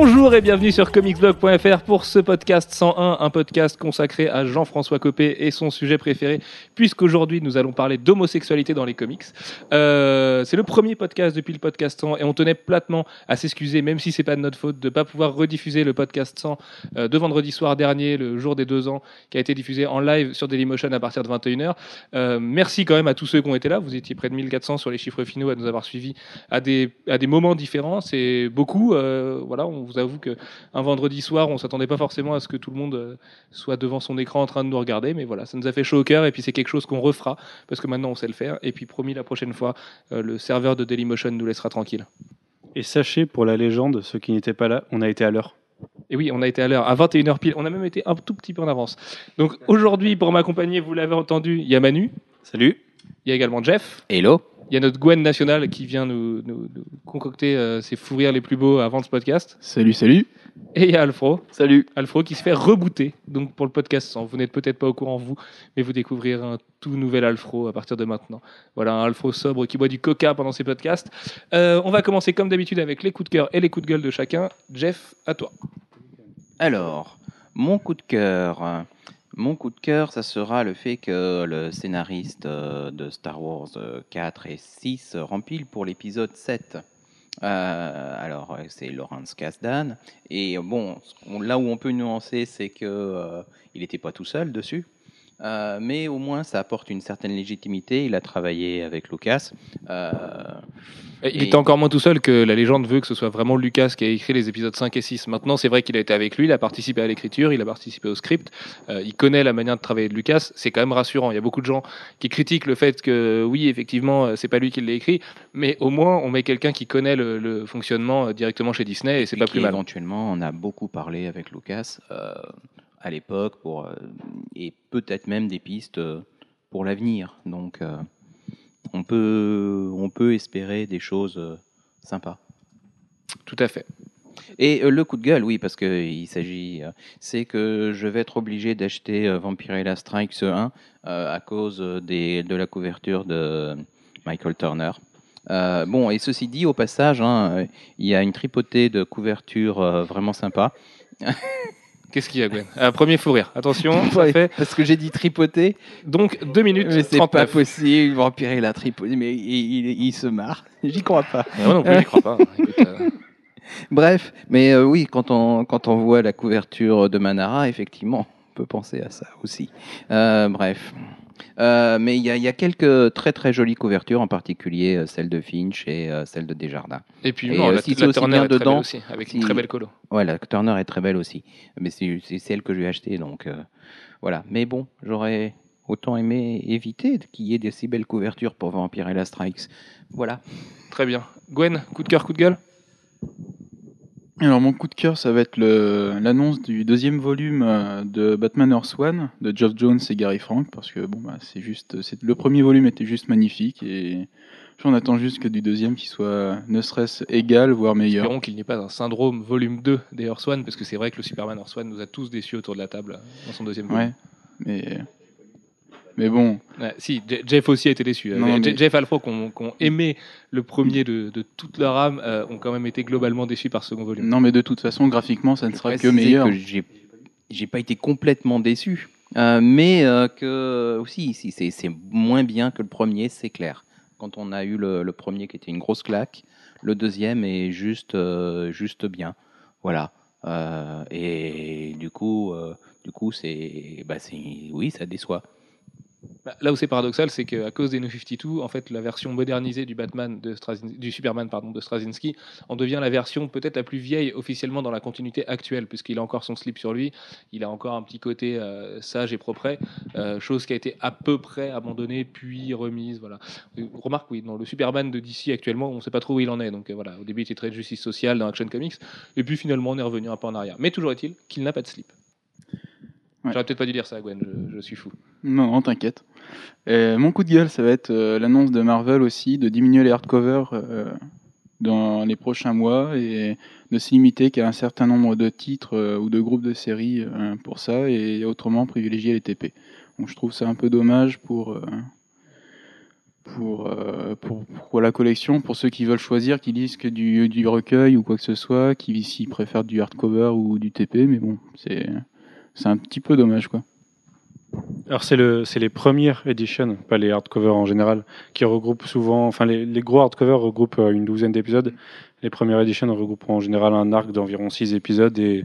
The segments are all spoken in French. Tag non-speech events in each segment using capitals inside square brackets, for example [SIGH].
Bonjour et bienvenue sur comicsblog.fr pour ce podcast 101, un podcast consacré à Jean-François Copé et son sujet préféré, puisqu'aujourd'hui nous allons parler d'homosexualité dans les comics. Euh, c'est le premier podcast depuis le podcast 100 et on tenait platement à s'excuser, même si c'est pas de notre faute, de pas pouvoir rediffuser le podcast 100 euh, de vendredi soir dernier, le jour des deux ans, qui a été diffusé en live sur Dailymotion à partir de 21h. Euh, merci quand même à tous ceux qui ont été là, vous étiez près de 1400 sur les chiffres finaux à nous avoir suivis à des, à des moments différents, c'est beaucoup. voilà, on vous avoue que un vendredi soir, on s'attendait pas forcément à ce que tout le monde euh, soit devant son écran en train de nous regarder, mais voilà, ça nous a fait chaud au cœur et puis c'est quelque chose qu'on refera parce que maintenant on sait le faire. Et puis promis la prochaine fois, euh, le serveur de Dailymotion nous laissera tranquille. Et sachez, pour la légende, ceux qui n'étaient pas là, on a été à l'heure. Et oui, on a été à l'heure, à 21h pile. On a même été un tout petit peu en avance. Donc aujourd'hui, pour m'accompagner, vous l'avez entendu, il y a Manu, Salut il y a également Jeff, Hello il y a notre Gwen nationale qui vient nous, nous- nous concocter euh, ses fous rires les plus beaux avant ce podcast. Salut, salut. Et il y a Alfro. Salut. Alfro qui se fait rebooter donc pour le podcast 100. Vous n'êtes peut-être pas au courant vous, mais vous découvrirez un tout nouvel Alfro à partir de maintenant. Voilà un Alfro sobre qui boit du coca pendant ses podcasts. Euh, on va commencer comme d'habitude avec les coups de cœur et les coups de gueule de chacun. Jeff, à toi. Alors, mon coup de cœur. Euh, Mon coup de cœur, ça sera le fait que le scénariste euh, de Star Wars euh, 4 et 6 rempile pour l'épisode 7. Euh, alors, euh, c'est Lawrence Kasdan. Et euh, bon, là où on peut nuancer, c'est que euh, il n'était pas tout seul dessus. Euh, mais au moins, ça apporte une certaine légitimité. Il a travaillé avec Lucas. Euh, Et Il Et- était encore moins tout seul que la légende veut que ce soit vraiment Lucas qui a écrit les épisodes 5 et 6. Maintenant, c'est vrai qu'il a été avec lui, il a participé à l'écriture, il a participé au script, euh, il connaît la manière de travailler de Lucas. C'est quand même rassurant. Il y a beaucoup de gens qui critiquent le fait que, oui, effectivement, c'est pas lui qui l'a écrit, mais au moins, on met quelqu'un qui connaît le, le fonctionnement directement chez Disney et c'est pas plus mal. Éventuellement, on a beaucoup parlé avec Lucas à l'époque pour euh, et peut-être même des pistes euh, pour l'avenir. Donc, euh, on peut on peut espérer des choses sympas. Tout à fait. Et le coup de gueule, oui, parce que il s'agit, c'est que je vais être obligé d'acheter Vampirella Strikes 1 euh, à cause des, de la couverture de Michael Turner. Euh, bon, et ceci dit, au passage, hein, il y a une tripotée de couverture euh, vraiment sympa. [LAUGHS] Qu'est-ce qu'il y a, Gwen? Un Premier fou rire. Attention, [LAUGHS] ça Ouais, fait Parce que j'ai dit tripoter, donc 2 minutes mais c'est pas 39. possible. Vampirella tripoter, mais il, il- il se marre. [LAUGHS] J'y crois pas. Mais Moi non plus, j'y crois pas. [LAUGHS] Écoute, euh, Bref, mais euh, oui, quand on, quand on voit la couverture de Manara, effectivement, on peut penser à ça aussi. Euh, bref. Euh, mais il y, a- il y a quelques très très jolies couvertures, en particulier euh, celle de Finch et euh, celle de Desjardins. Et puis, Et, non, la, si la aussi Turner est très dedans, belle aussi, avec une si- très belle colo. Ouais, la Turner est très belle aussi, mais c'est celle que je vais acheter, donc euh, voilà. Mais bon, j'aurais autant aimé éviter qu'il y ait des si belles couvertures pour Vampirella Strikes. Voilà. Très bien. Gwen, coup de cœur, coup de gueule? Alors, mon coup de cœur, ça va être l'annonce du deuxième volume euh, de Batman Earth One de Geoff Jones et Gary Frank, parce que bon, bah, c'est juste, c'est- le premier volume était juste magnifique et j'en attends juste que du deuxième qui soit ne serait-ce égal, voire meilleur. Espérons qu'il n'y ait pas un syndrome volume 2 des Earth One, parce que c'est vrai que le Superman Earth One nous a tous déçus autour de la table euh, dans son deuxième volume. Ouais, mais mais bon, Ouais, si, Je- Jeff aussi a été déçu. Non, mais- Je- Jeff Alfro, qui ont, qui ont aimé le premier de, de toute leur âme, euh, ont quand même été globalement déçus par ce second volume. non, mais de toute façon, graphiquement, ça ne sera que meilleur. que j'ai pas été complètement déçu, Euh, mais euh, que aussi si c'est moins bien que le premier, c'est clair. Quand on a eu le, le premier qui était une grosse claque, le deuxième est juste euh, juste bien, voilà. Euh, et du coup, euh, du coup, c'est bah c'est oui, ça déçoit. Bah, Là où c'est paradoxal, c'est qu'à cause des New 52, en fait, la version modernisée du Batman de du Superman pardon, de Straczynski en devient la version peut-être la plus vieille officiellement dans la continuité actuelle, puisqu'il a encore son slip sur lui, il a encore un petit côté euh, sage et propre, euh, chose qui a été à peu près abandonnée puis remise. Voilà. Euh, Remarque, oui, dans le Superman de DC actuellement, on ne sait pas trop où il en est. Donc euh, voilà, au début, il était très de justice sociale dans Action Comics, et puis finalement, on est revenu un peu en arrière. Mais toujours est-il qu'il n'a pas de slip. Ouais. J'aurais peut-être pas dû dire ça, Gwen, je, je suis fou. Non, non, t'inquiète. Euh, mon coup de gueule, ça va être euh, l'annonce de Marvel aussi de diminuer les hardcovers euh, dans les prochains mois et de se limiter qu'à un certain nombre de titres ou de groupes de séries pour ça et autrement privilégier les TP. Donc je trouve ça un peu dommage pour, pour, pour, pour la collection, pour ceux qui veulent choisir, qui lisent que du, du recueil ou quoi que ce soit, qui s'y préfèrent du hardcover ou du TP, mais bon, c'est un petit peu dommage quoi. Alors c'est le, c'est les premières editions, pas les hardcovers en général, qui regroupent souvent, enfin les, les gros hardcovers regroupent euh, une douzaine d'épisodes. Les premières editions regroupent en général un arc d'environ six épisodes et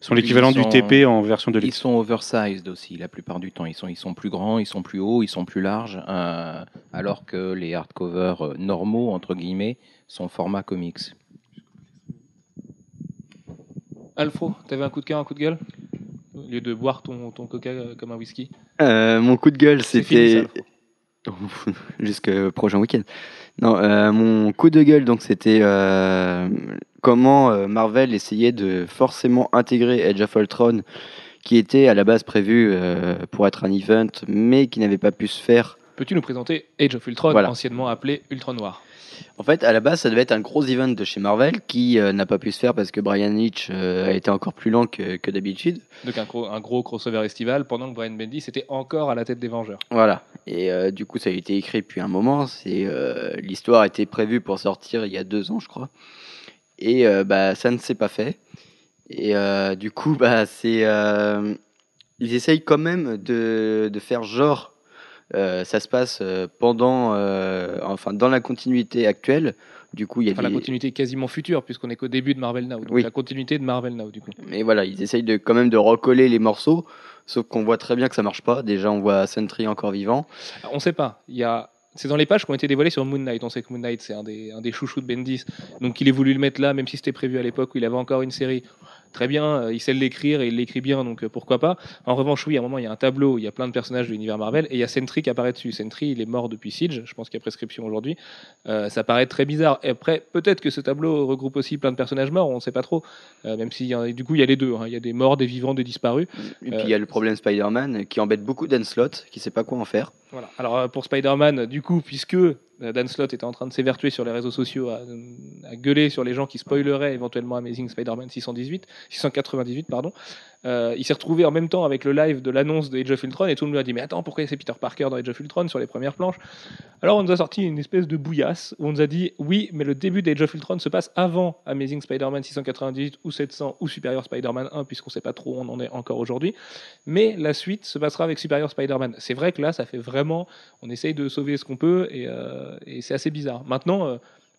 sont l'équivalent du TP en version de Ils sont oversized aussi la plupart du temps. Ils sont, ils sont plus grands, ils sont plus hauts, ils sont plus larges, euh, alors que les hardcovers euh, normaux, entre guillemets, sont format comics. Alfro, t'avais un coup de cœur, un coup de gueule? Au lieu de boire ton, ton coca euh, comme un whisky. Euh, mon coup de gueule, c'était. [LAUGHS] Jusqu'au prochain week-end. Non, euh, mon coup de gueule, donc, c'était euh, comment Marvel essayait de forcément intégrer Edge of Ultron, qui était à la base prévu pour être un event, mais qui n'avait pas pu se faire. Peux-tu nous présenter Age of Ultron, Voilà. anciennement appelé Ultron Noir En fait, à la base, ça devait être un gros event de chez Marvel, qui euh, n'a pas pu se faire parce que Brian Hitch euh, a été encore plus lent que, que d'habitude. Donc un gros, un gros crossover estival pendant que Brian Bendis était encore à la tête des Vengeurs. Voilà. Et euh, du coup, ça a été écrit depuis un moment. C'est l'histoire était prévue pour sortir il y a deux ans, je crois. Et bah, ça ne s'est pas fait. Et du coup, bah, c'est ils essayent quand même de, de faire genre. Euh, ça se passe euh, pendant, euh, enfin, dans la continuité actuelle. Du coup, il y a Enfin, la continuité quasiment future, puisqu'on est qu'au début de Marvel Now. Donc Oui. la continuité de Marvel Now, du coup. Mais voilà, ils essayent de, quand même de recoller les morceaux. Sauf qu'on voit très bien que ça marche pas. Déjà, on voit Sentry encore vivant. Alors, on sait pas. Il y a... C'est dans les pages qui ont été dévoilées sur Moon Knight. On sait que Moon Knight, c'est un des, un des chouchous de Bendis. Donc il est voulu le mettre là, même si c'était prévu à l'époque où il avait encore une série. Très bien, euh, il sait l'écrire et il l'écrit bien, donc euh, pourquoi pas. En revanche, oui, à un moment, il y a un tableau, où il y a plein de personnages de l'univers Marvel, et il y a Sentry qui apparaît dessus. Sentry, il est mort depuis Siege, je pense qu'il y a prescription aujourd'hui. Euh, ça paraît très bizarre. Et après, peut-être que ce tableau regroupe aussi plein de personnages morts, on ne sait pas trop. Euh, même si, du coup, il y a les deux. hein. Il y a des morts, des vivants, des disparus. Et puis il y a le problème Spider-Man qui embête beaucoup Dan Slott, qui sait pas quoi en faire. Voilà. Alors pour Spider-Man, du coup, puisque Dan Slott était en train de s'évertuer sur les réseaux sociaux à, à gueuler sur les gens qui spoileraient éventuellement Amazing Spider-Man 618, 698, pardon, euh, il s'est retrouvé en même temps avec le live de l'annonce de Age of Ultron et tout le monde lui a dit mais attends pourquoi c'est Peter Parker dans Age of Ultron sur les premières planches? Alors on nous a sorti une espèce de bouillasse où on nous a dit oui mais le début d'Age of Ultron se passe avant Amazing Spider-Man 698 ou 700 ou Superior Spider-Man 1 puisqu'on sait pas trop où on en est encore aujourd'hui. Mais la suite se passera avec Superior Spider-Man. C'est vrai que là, ça fait vraiment, on essaye de sauver ce qu'on peut et, euh, et c'est assez bizarre. Maintenant, euh,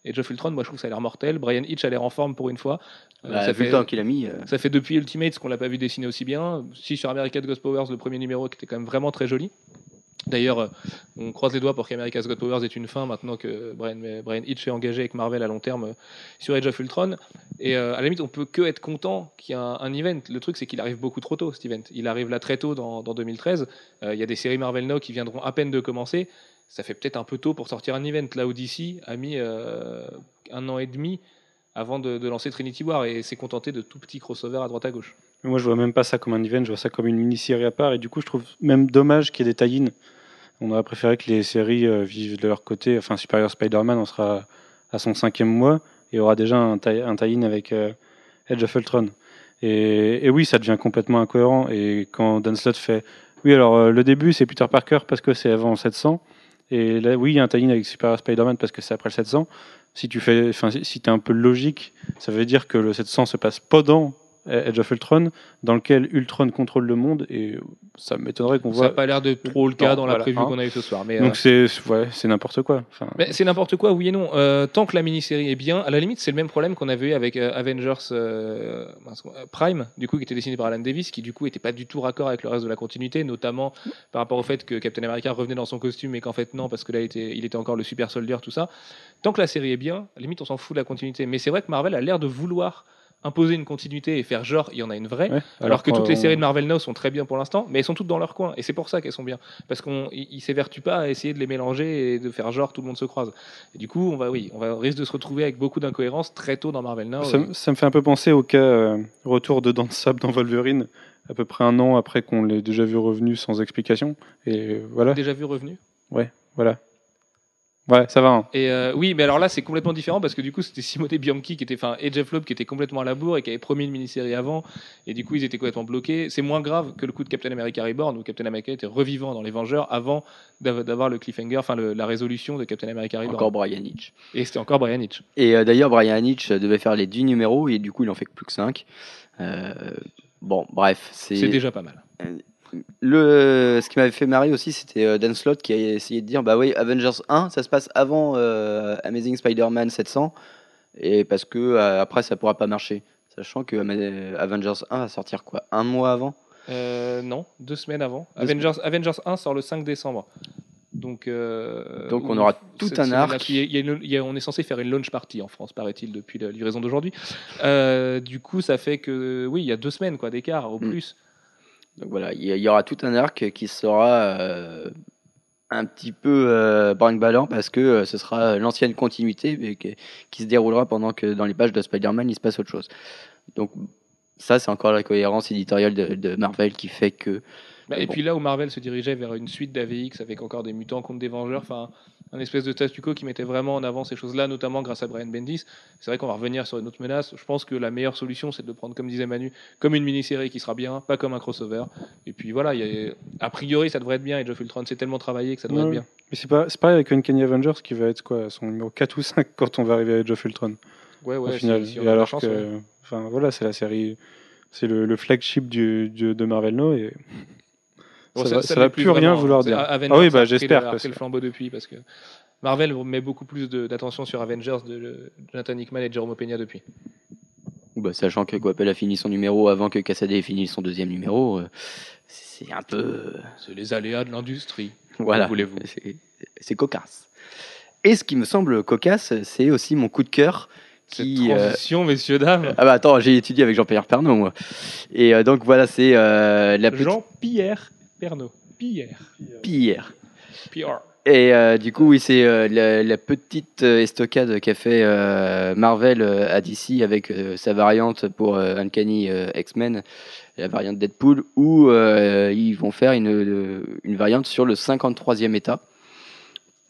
Age of Ultron, moi je trouve que ça a l'air mortel. Brian Hitch a l'air en forme pour une fois. Euh, Bah, ça, vu fait, le temps qu'il a mis. euh, ça fait depuis Ultimates qu'on l'a pas vu dessiner aussi bien. Si sur America's Ghost Powers, le premier numéro qui était quand même vraiment très joli. D'ailleurs, euh, on croise les doigts pour qu'America's God Powers ait une fin maintenant que Brian, Brian Hitch est engagé avec Marvel à long terme euh, sur Age of Ultron. Et euh, à la limite, on peut que être content qu'il y ait un, un event. Le truc, c'est qu'il arrive beaucoup trop tôt, cet event. Il arrive là très tôt dans, dans 2013. Euh, Il y a des séries Marvel Now qui viendront à peine de commencer. Ça fait peut-être un peu tôt pour sortir un event. Là DC a mis euh, un an et demi avant de, lancer Trinity War et s'est contenté de tout petits crossovers à droite à gauche. Moi, je vois même pas ça comme un event, je vois ça comme une mini-série à part. Et du coup, je trouve même dommage qu'il y ait des tie On aurait préféré que les séries euh, vivent de leur côté. Enfin, Superior Spider-Man, on sera à son cinquième mois et aura déjà un tie- un tie-in avec euh, Edge of Ultron. Et, oui, ça devient complètement incohérent. Et quand Dan Slott fait Oui, alors le début, c'est Peter Parker parce que c'est avant 700. Et là, oui, il y a un tie-in avec Superior Spider-Man parce que c'est après le 700. Si tu fais, si es un peu logique, ça veut dire que le 700 se passe pendant Edge of Ultron, dans lequel Ultron contrôle le monde, et ça m'étonnerait qu'on Ça n'a voit. pas l'air de trop le cas Non, dans la voilà, preview hein. qu'on a eu ce soir. Mais, euh, Donc c'est ouais, c'est n'importe quoi. Enfin, Mais c'est n'importe quoi, oui et non. Euh, tant que la mini-série est bien, à la limite, c'est le même problème qu'on avait eu avec euh, Avengers euh, euh, Prime, du coup, qui était dessiné par Alan Davis, qui du coup était pas du tout raccord avec le reste de la continuité, notamment par rapport au fait que Captain America revenait dans son costume et qu'en fait non, parce que là, il était, il était encore le super soldier, tout ça. Tant que la série est bien, à la limite, on s'en fout de la continuité. Mais c'est vrai que Marvel a l'air de vouloir imposer une continuité et faire genre, il y en a une vraie. ouais. Alors, que toutes les séries de Marvel Now sont très bien pour l'instant, mais elles sont toutes dans leur coin. Et c'est pour ça qu'elles sont bien. Parce qu'on ils s'évertuent pas à essayer de les mélanger et de faire genre tout le monde se croise. Et du coup, on va, oui, on va risque de se retrouver avec beaucoup d'incohérences très tôt dans Marvel Now. ça, me- ça me fait un peu penser au cas euh, retour de Dan Sable dans Wolverine, à peu près un an après qu'on l'ait déjà vu revenu sans explication. Et voilà, Déjà vu revenu? Voilà. Ouais, ça va. hein. Et euh, oui, mais alors là, c'est complètement différent parce que du coup, c'était Simone Bianchi qui était, enfin, et Jeff Loeb qui était complètement à la bourre et qui avait promis une mini-série avant. Et du coup, ils étaient complètement bloqués. C'est moins grave que le coup de Captain America Reborn où Captain America était revivant dans les Vengeurs avant d'av- d'avoir le cliffhanger, enfin, la résolution de Captain America Reborn. Encore Brian Hitch. Et c'était encore Brian Hitch. Et euh, d'ailleurs, Brian Hitch devait faire les 10 numéros et du coup, il en fait que plus que 5. bon, bref, C'est c'est déjà pas mal. Le ce qui m'avait fait marrer aussi, c'était euh, Dan Slott qui a essayé de dire bah oui, Avengers 1, ça se passe avant euh, Amazing Spider-Man 700 et parce que euh, après ça pourra pas marcher, sachant que Avengers 1 va sortir quoi, un mois avant? Euh, non, deux semaines avant. Deux Avengers, Avengers 1 sort le 5 décembre. Donc, euh, Donc on aura tout un arc. puis il y a- il y a une- il y a- on est censé faire une launch party en France, paraît-il, depuis la livraison d'aujourd'hui. Euh, du coup, ça fait que, oui, il y a deux semaines quoi d'écart au Mm. plus. Donc voilà, il y, aura tout un arc qui sera euh, un petit peu euh, brinque-ballant parce que euh, ce sera l'ancienne continuité mais qui, qui se déroulera pendant que dans les pages de Spider-Man il se passe autre chose. Donc ça c'est encore la cohérence éditoriale de, de Marvel qui fait que Bah, et bon. puis là où Marvel se dirigeait vers une suite d'AVX avec encore des mutants contre des Vengeurs, enfin un espèce de statu quo qui mettait vraiment en avant ces choses-là, notamment grâce à Brian Bendis. C'est vrai qu'on va revenir sur une autre menace. Je pense que la meilleure solution, c'est de le prendre, comme disait Manu, comme une mini-série qui sera bien, pas comme un crossover. Et puis voilà, y a- a priori, ça devrait être bien. Et Geoff Ultron s'est tellement travaillé que ça devrait Ouais. être bien. Mais c'est pas, c'est pareil avec Uncanny Avengers qui va être quoi, son numéro 4 ou 5 quand on va arriver à of Ultron Ouais, au ouais. final. si- si on et a de la alors chance, que, ouais. enfin voilà, c'est la série, c'est le, le flagship du, du- de Marvel No et Bon, ça, va, ça ça l'est va plus rien vraiment, vouloir dire. Avengers Ah oui, a bah j'espère a parce le que- flambeau depuis parce que Marvel met beaucoup plus d'attention sur Avengers de Jonathan Hickman et Jerome Peña depuis. bah, sachant que Guapel a fini son numéro avant que Cassaday ait fini son deuxième numéro, euh, c'est un peu euh, C'est les aléas de l'industrie. [LAUGHS] Voilà, voulez-vous c'est- cocasse. Et ce qui me semble cocasse, c'est aussi mon coup de cœur. Cette Qui, euh, transition, messieurs, dames. Ah bah attends, j'ai étudié avec Jean-Pierre Pernaut, moi. Et euh, donc voilà, c'est euh, la petite Jean-Pierre Pierre. Pierre. Pierre. Et euh, du coup, oui, c'est euh, la, la petite euh, estocade qu'a fait euh, Marvel à DC avec sa variante pour Uncanny X-Men, la variante Deadpool, où ils vont faire une, une variante sur le 53e état.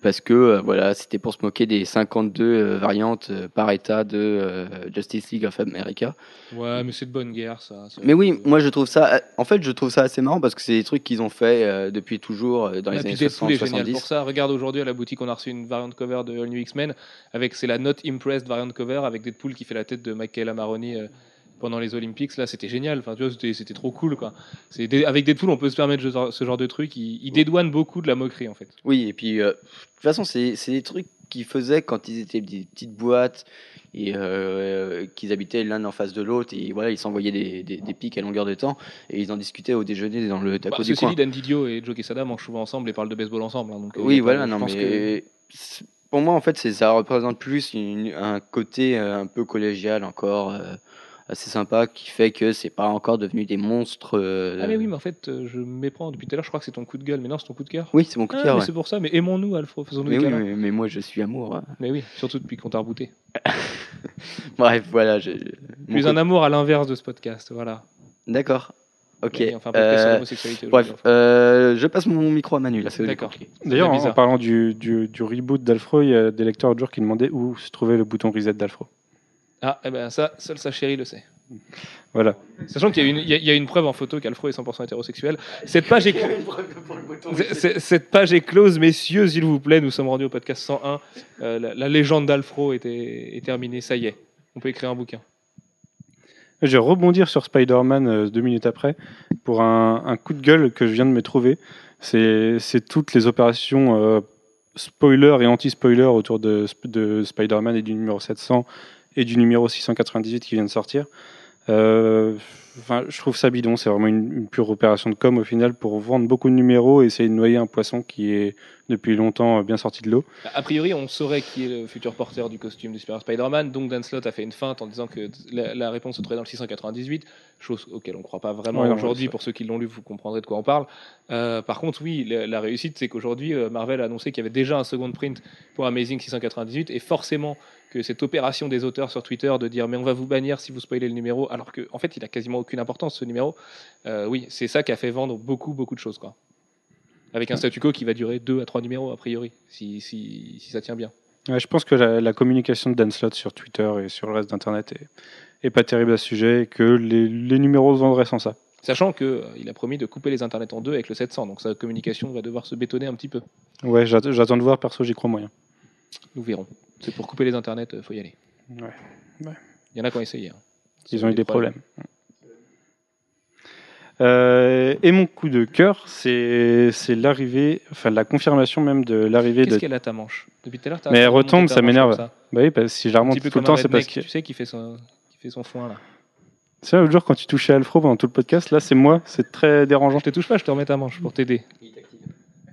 Parce que euh, voilà, c'était pour se moquer des 52 euh, variantes euh, par état de Justice League of America. Ouais, mais c'est de bonne guerre, ça. Mais oui, moi je trouve ça, en fait, je trouve ça assez marrant parce que c'est des trucs qu'ils ont fait depuis toujours dans Et les années Deadpool 60, est génial 70. pour ça. Regarde aujourd'hui à la boutique, on a reçu une variante cover de All New X-Men avec c'est la Not Impressed variant cover avec Deadpool qui fait la tête de Michael Amaroni pendant les Olympics. Là, c'était génial. Enfin, tu vois, c'était trop cool, quoi. C'est des- avec Deadpool, on peut se permettre ce genre, de truc. Il, il dédouane beaucoup de la moquerie, en fait. Oui, et puis euh, de toute façon, c'est des trucs qu'ils faisaient quand ils étaient des petites boîtes et euh, qu'ils habitaient l'un en face de l'autre et voilà, ils s'envoyaient des, des, des pics à longueur de temps et ils en discutaient au déjeuner dans le taco Bah, du ceci coin. dit, Dan Didio et Joe Quesada mangent souvent ensemble et parlent de baseball ensemble. hein, donc, euh, Oui, voilà, non, mais pour moi, en fait, ça représente plus une- un côté un peu collégial encore. euh, assez sympa qui fait que c'est pas encore devenu des monstres euh, Ah mais oui, mais en fait, euh, je méprends depuis tout à l'heure. Je crois que c'est ton coup de gueule, mais non, c'est ton coup de cœur. oui c'est mon coup de Ah, cœur ouais. c'est pour ça. Mais aimons-nous, Alfred. Faisons-nous mais, oui, mais, mais moi je suis amour hein. Mais oui, surtout depuis qu'on t'a rebooté. [LAUGHS] bref voilà je... Plus coup- un amour à l'inverse de ce podcast, voilà. d'accord ok enfin, de Euh, bref euh, je passe mon micro à Manu là D'accord. D'ailleurs, en, parlant du, du, du reboot d'Alfro, il y a des lecteurs l'autre jour qui demandaient où se trouvait le bouton reset d'Alfro. Ah, eh ben ça, seule sa chérie le sait. Voilà. Sachant qu'il y, a une- il y a- il y a une preuve en photo qu'Alfro est 100% hétérosexuel. Cette page est, [LAUGHS] cette page est close, messieurs, s'il vous plaît. Nous sommes rendus au podcast 101. Euh, la, la légende d'Alfro était- est terminée, ça y est. On peut écrire un bouquin. Je vais rebondir sur Spider-Man euh, deux minutes après pour un, un coup de gueule que je viens de me trouver. C'est c'est toutes les opérations euh, spoiler et anti-spoiler autour de, de Spider-Man et du numéro 700 et du numéro 698 qui vient de sortir. Euh, je trouve ça bidon. C'est vraiment une, une pure opération de com au final pour vendre beaucoup de numéros et essayer de noyer un poisson qui est depuis longtemps euh, bien sorti de l'eau. A priori, on saurait qui est le futur porteur du costume du Super Spider-Man. Donc, Dan Slott a fait une feinte en disant que la, la réponse se trouvait dans le 698, chose auquel on ne croit pas vraiment Ouais, aujourd'hui. Pour ceux qui l'ont lu, vous comprendrez de quoi on parle. Euh, par contre, oui, la, la réussite, c'est qu'aujourd'hui, euh, Marvel a annoncé qu'il y avait déjà un second print pour Amazing 698, et forcément que cette opération des auteurs sur Twitter de dire mais on va vous bannir si vous spoilez le numéro, alors qu'en en fait, il a quasiment aucune importance ce numéro. euh, oui, c'est ça qui a fait vendre beaucoup, beaucoup de choses, quoi. Avec un statu quo qui va durer deux à trois numéros, a priori, si, si, si ça tient bien. Ouais, je pense que la, la communication de Dan Slott sur Twitter et sur le reste d'Internet est, est pas terrible à ce sujet et que les, les numéros se vendraient sans ça. Sachant qu'il a promis de couper les internets en deux avec le 700, donc sa communication va devoir se bétonner un petit peu. Ouais, j'att- j'attends de voir, perso, j'y crois moyen. Nous verrons. C'est pour couper les internets, il faut y aller. Ouais. Ouais. Il y en a qui ont essayé. hein. Ils ont eu des problèmes. Euh, et mon coup de cœur, c'est c'est l'arrivée, enfin la confirmation même de l'arrivée de. Qu'est-ce qu'elle a ta manche? Depuis tout à l'heure, t'as Mais elle retombe, ça m'énerve. Bah oui, parce que si je la remonte tout le temps, c'est parce que. Tu sais, qui fait son, qui fait son foin là. C'est l'autre jour quand tu touchais Alfro pendant tout le podcast, là c'est moi, c'est très dérangeant. Je te touche pas, je te remets ta manche pour t'aider.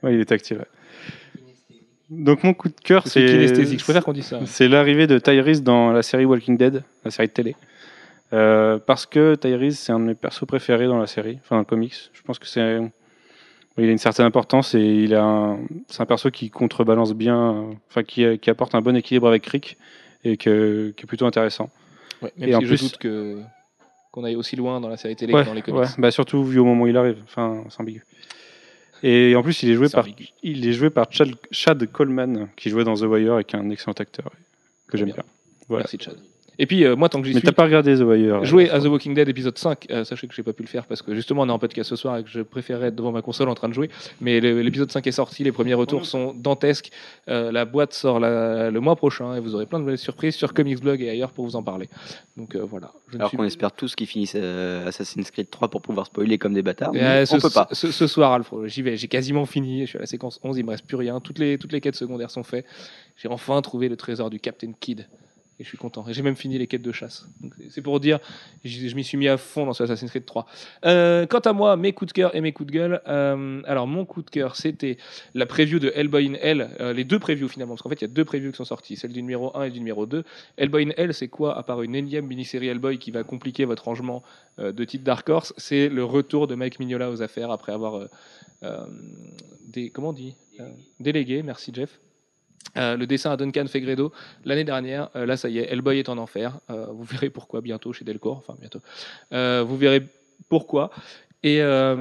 Ouais, il est tactile. ouais. Donc mon coup de cœur, c'est kinesthésique, je préfère qu'on dise ça. c'est l'arrivée de Tyrese dans la série Walking Dead, la série de télé. Euh, parce que Tyrese, c'est un de mes persos préférés dans la série, enfin dans le comics. Je pense que c'est. Il a une certaine importance et il a un... c'est un perso qui contrebalance bien, enfin qui, qui apporte un bon équilibre avec Rick et que, qui est plutôt intéressant. Ouais, même Et si en je plus- doute que qu'on aille aussi loin dans la série télé Ouais, que dans les comics. ouais, bah surtout vu au moment où il arrive, enfin c'est ambigu. Et en plus, il est joué par, il est joué par Chad, Chad Coleman, qui jouait dans The Wire et qui est un excellent acteur que j'aime bien. bien. Voilà. Merci Chad. Et puis euh, moi, tant que j'y Mais suis, t'as pas regardé The Wire jouer à The Walking Dead épisode 5, euh, sachez que j'ai pas pu le faire parce que justement on est en podcast ce soir et que je préférais être devant ma console en train de jouer. Mais l'épisode 5 est sorti, les premiers retours sont dantesques. Euh, la boîte sort la- le mois prochain et vous aurez plein de belles surprises sur Comics Blog et ailleurs pour vous en parler. Donc euh, voilà. Je Alors suis- qu'on espère tous qu'ils finissent euh, Assassin's Creed 3 pour pouvoir spoiler comme des bâtards. Mais euh, on ce, peut pas. ce- ce soir, Alfred, j'y vais. J'ai quasiment fini. Je suis à la séquence 11. Il me reste plus rien. Toutes les, toutes les quêtes secondaires sont faites. J'ai enfin trouvé le trésor du Captain Kidd. Et je suis content. J'ai même fini les quêtes de chasse. C'est- pour dire, je, m'y suis mis à fond dans ce Assassin's Creed 3. Euh, quant à moi, mes coups de cœur et mes coups de gueule. euh, alors, mon coup de cœur, c'était la preview de Hellboy in Hell. euh, les deux previews finalement. Parce qu'en fait, il y a deux previews qui sont sorties. Celle du numéro 1 et du numéro 2. Hellboy in Hell, c'est quoi À part une énième mini-série Hellboy qui va compliquer votre rangement de titres Dark Horse, c'est le retour de Mike Mignola aux affaires après avoir comment délégué, merci Jeff. Euh, le dessin à Duncan Fegredo l'année dernière, euh, là ça y est, Hellboy est en enfer. Euh, vous verrez pourquoi bientôt chez Delcourt, enfin bientôt. Vous verrez pourquoi. Et euh,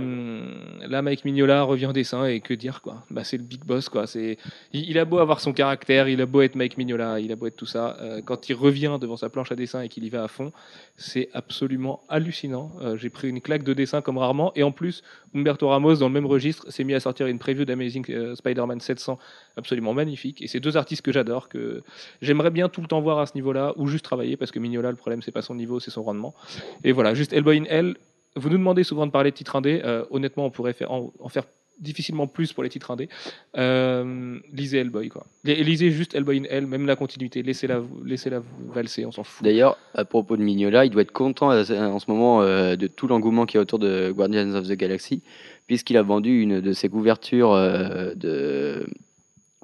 là, Mike Mignola revient au dessin et que dire quoi bah, C'est le big boss quoi. C'est il, a beau avoir son caractère, il a beau être Mike Mignola, il a beau être tout ça. euh, quand il revient devant sa planche à dessin et qu'il y va à fond, c'est absolument hallucinant. Euh, J'ai pris une claque de dessin comme rarement. Et en plus, Humberto Ramos, dans le même registre, s'est mis à sortir une preview d'Amazing euh, Spider-Man 700 absolument magnifique. Et c'est deux artistes que j'adore, que j'aimerais bien tout le temps voir à ce niveau-là, ou juste travailler, parce que Mignola, le problème, c'est pas son niveau, c'est son rendement. Et voilà, juste Hellboy in Hell. Vous nous demandez souvent de parler de titres indés. Euh, honnêtement, on pourrait faire, en, faire difficilement plus pour les titres indés. Euh, lisez Hellboy, quoi. Lisez juste Hellboy in Hell, même la continuité. Laissez-la laissez -la valser, on s'en fout. D'ailleurs, à propos de Mignola, il doit être content euh, en ce moment euh, de tout l'engouement qui est autour de Guardians of the Galaxy, puisqu'il a vendu une de ses couvertures euh, de,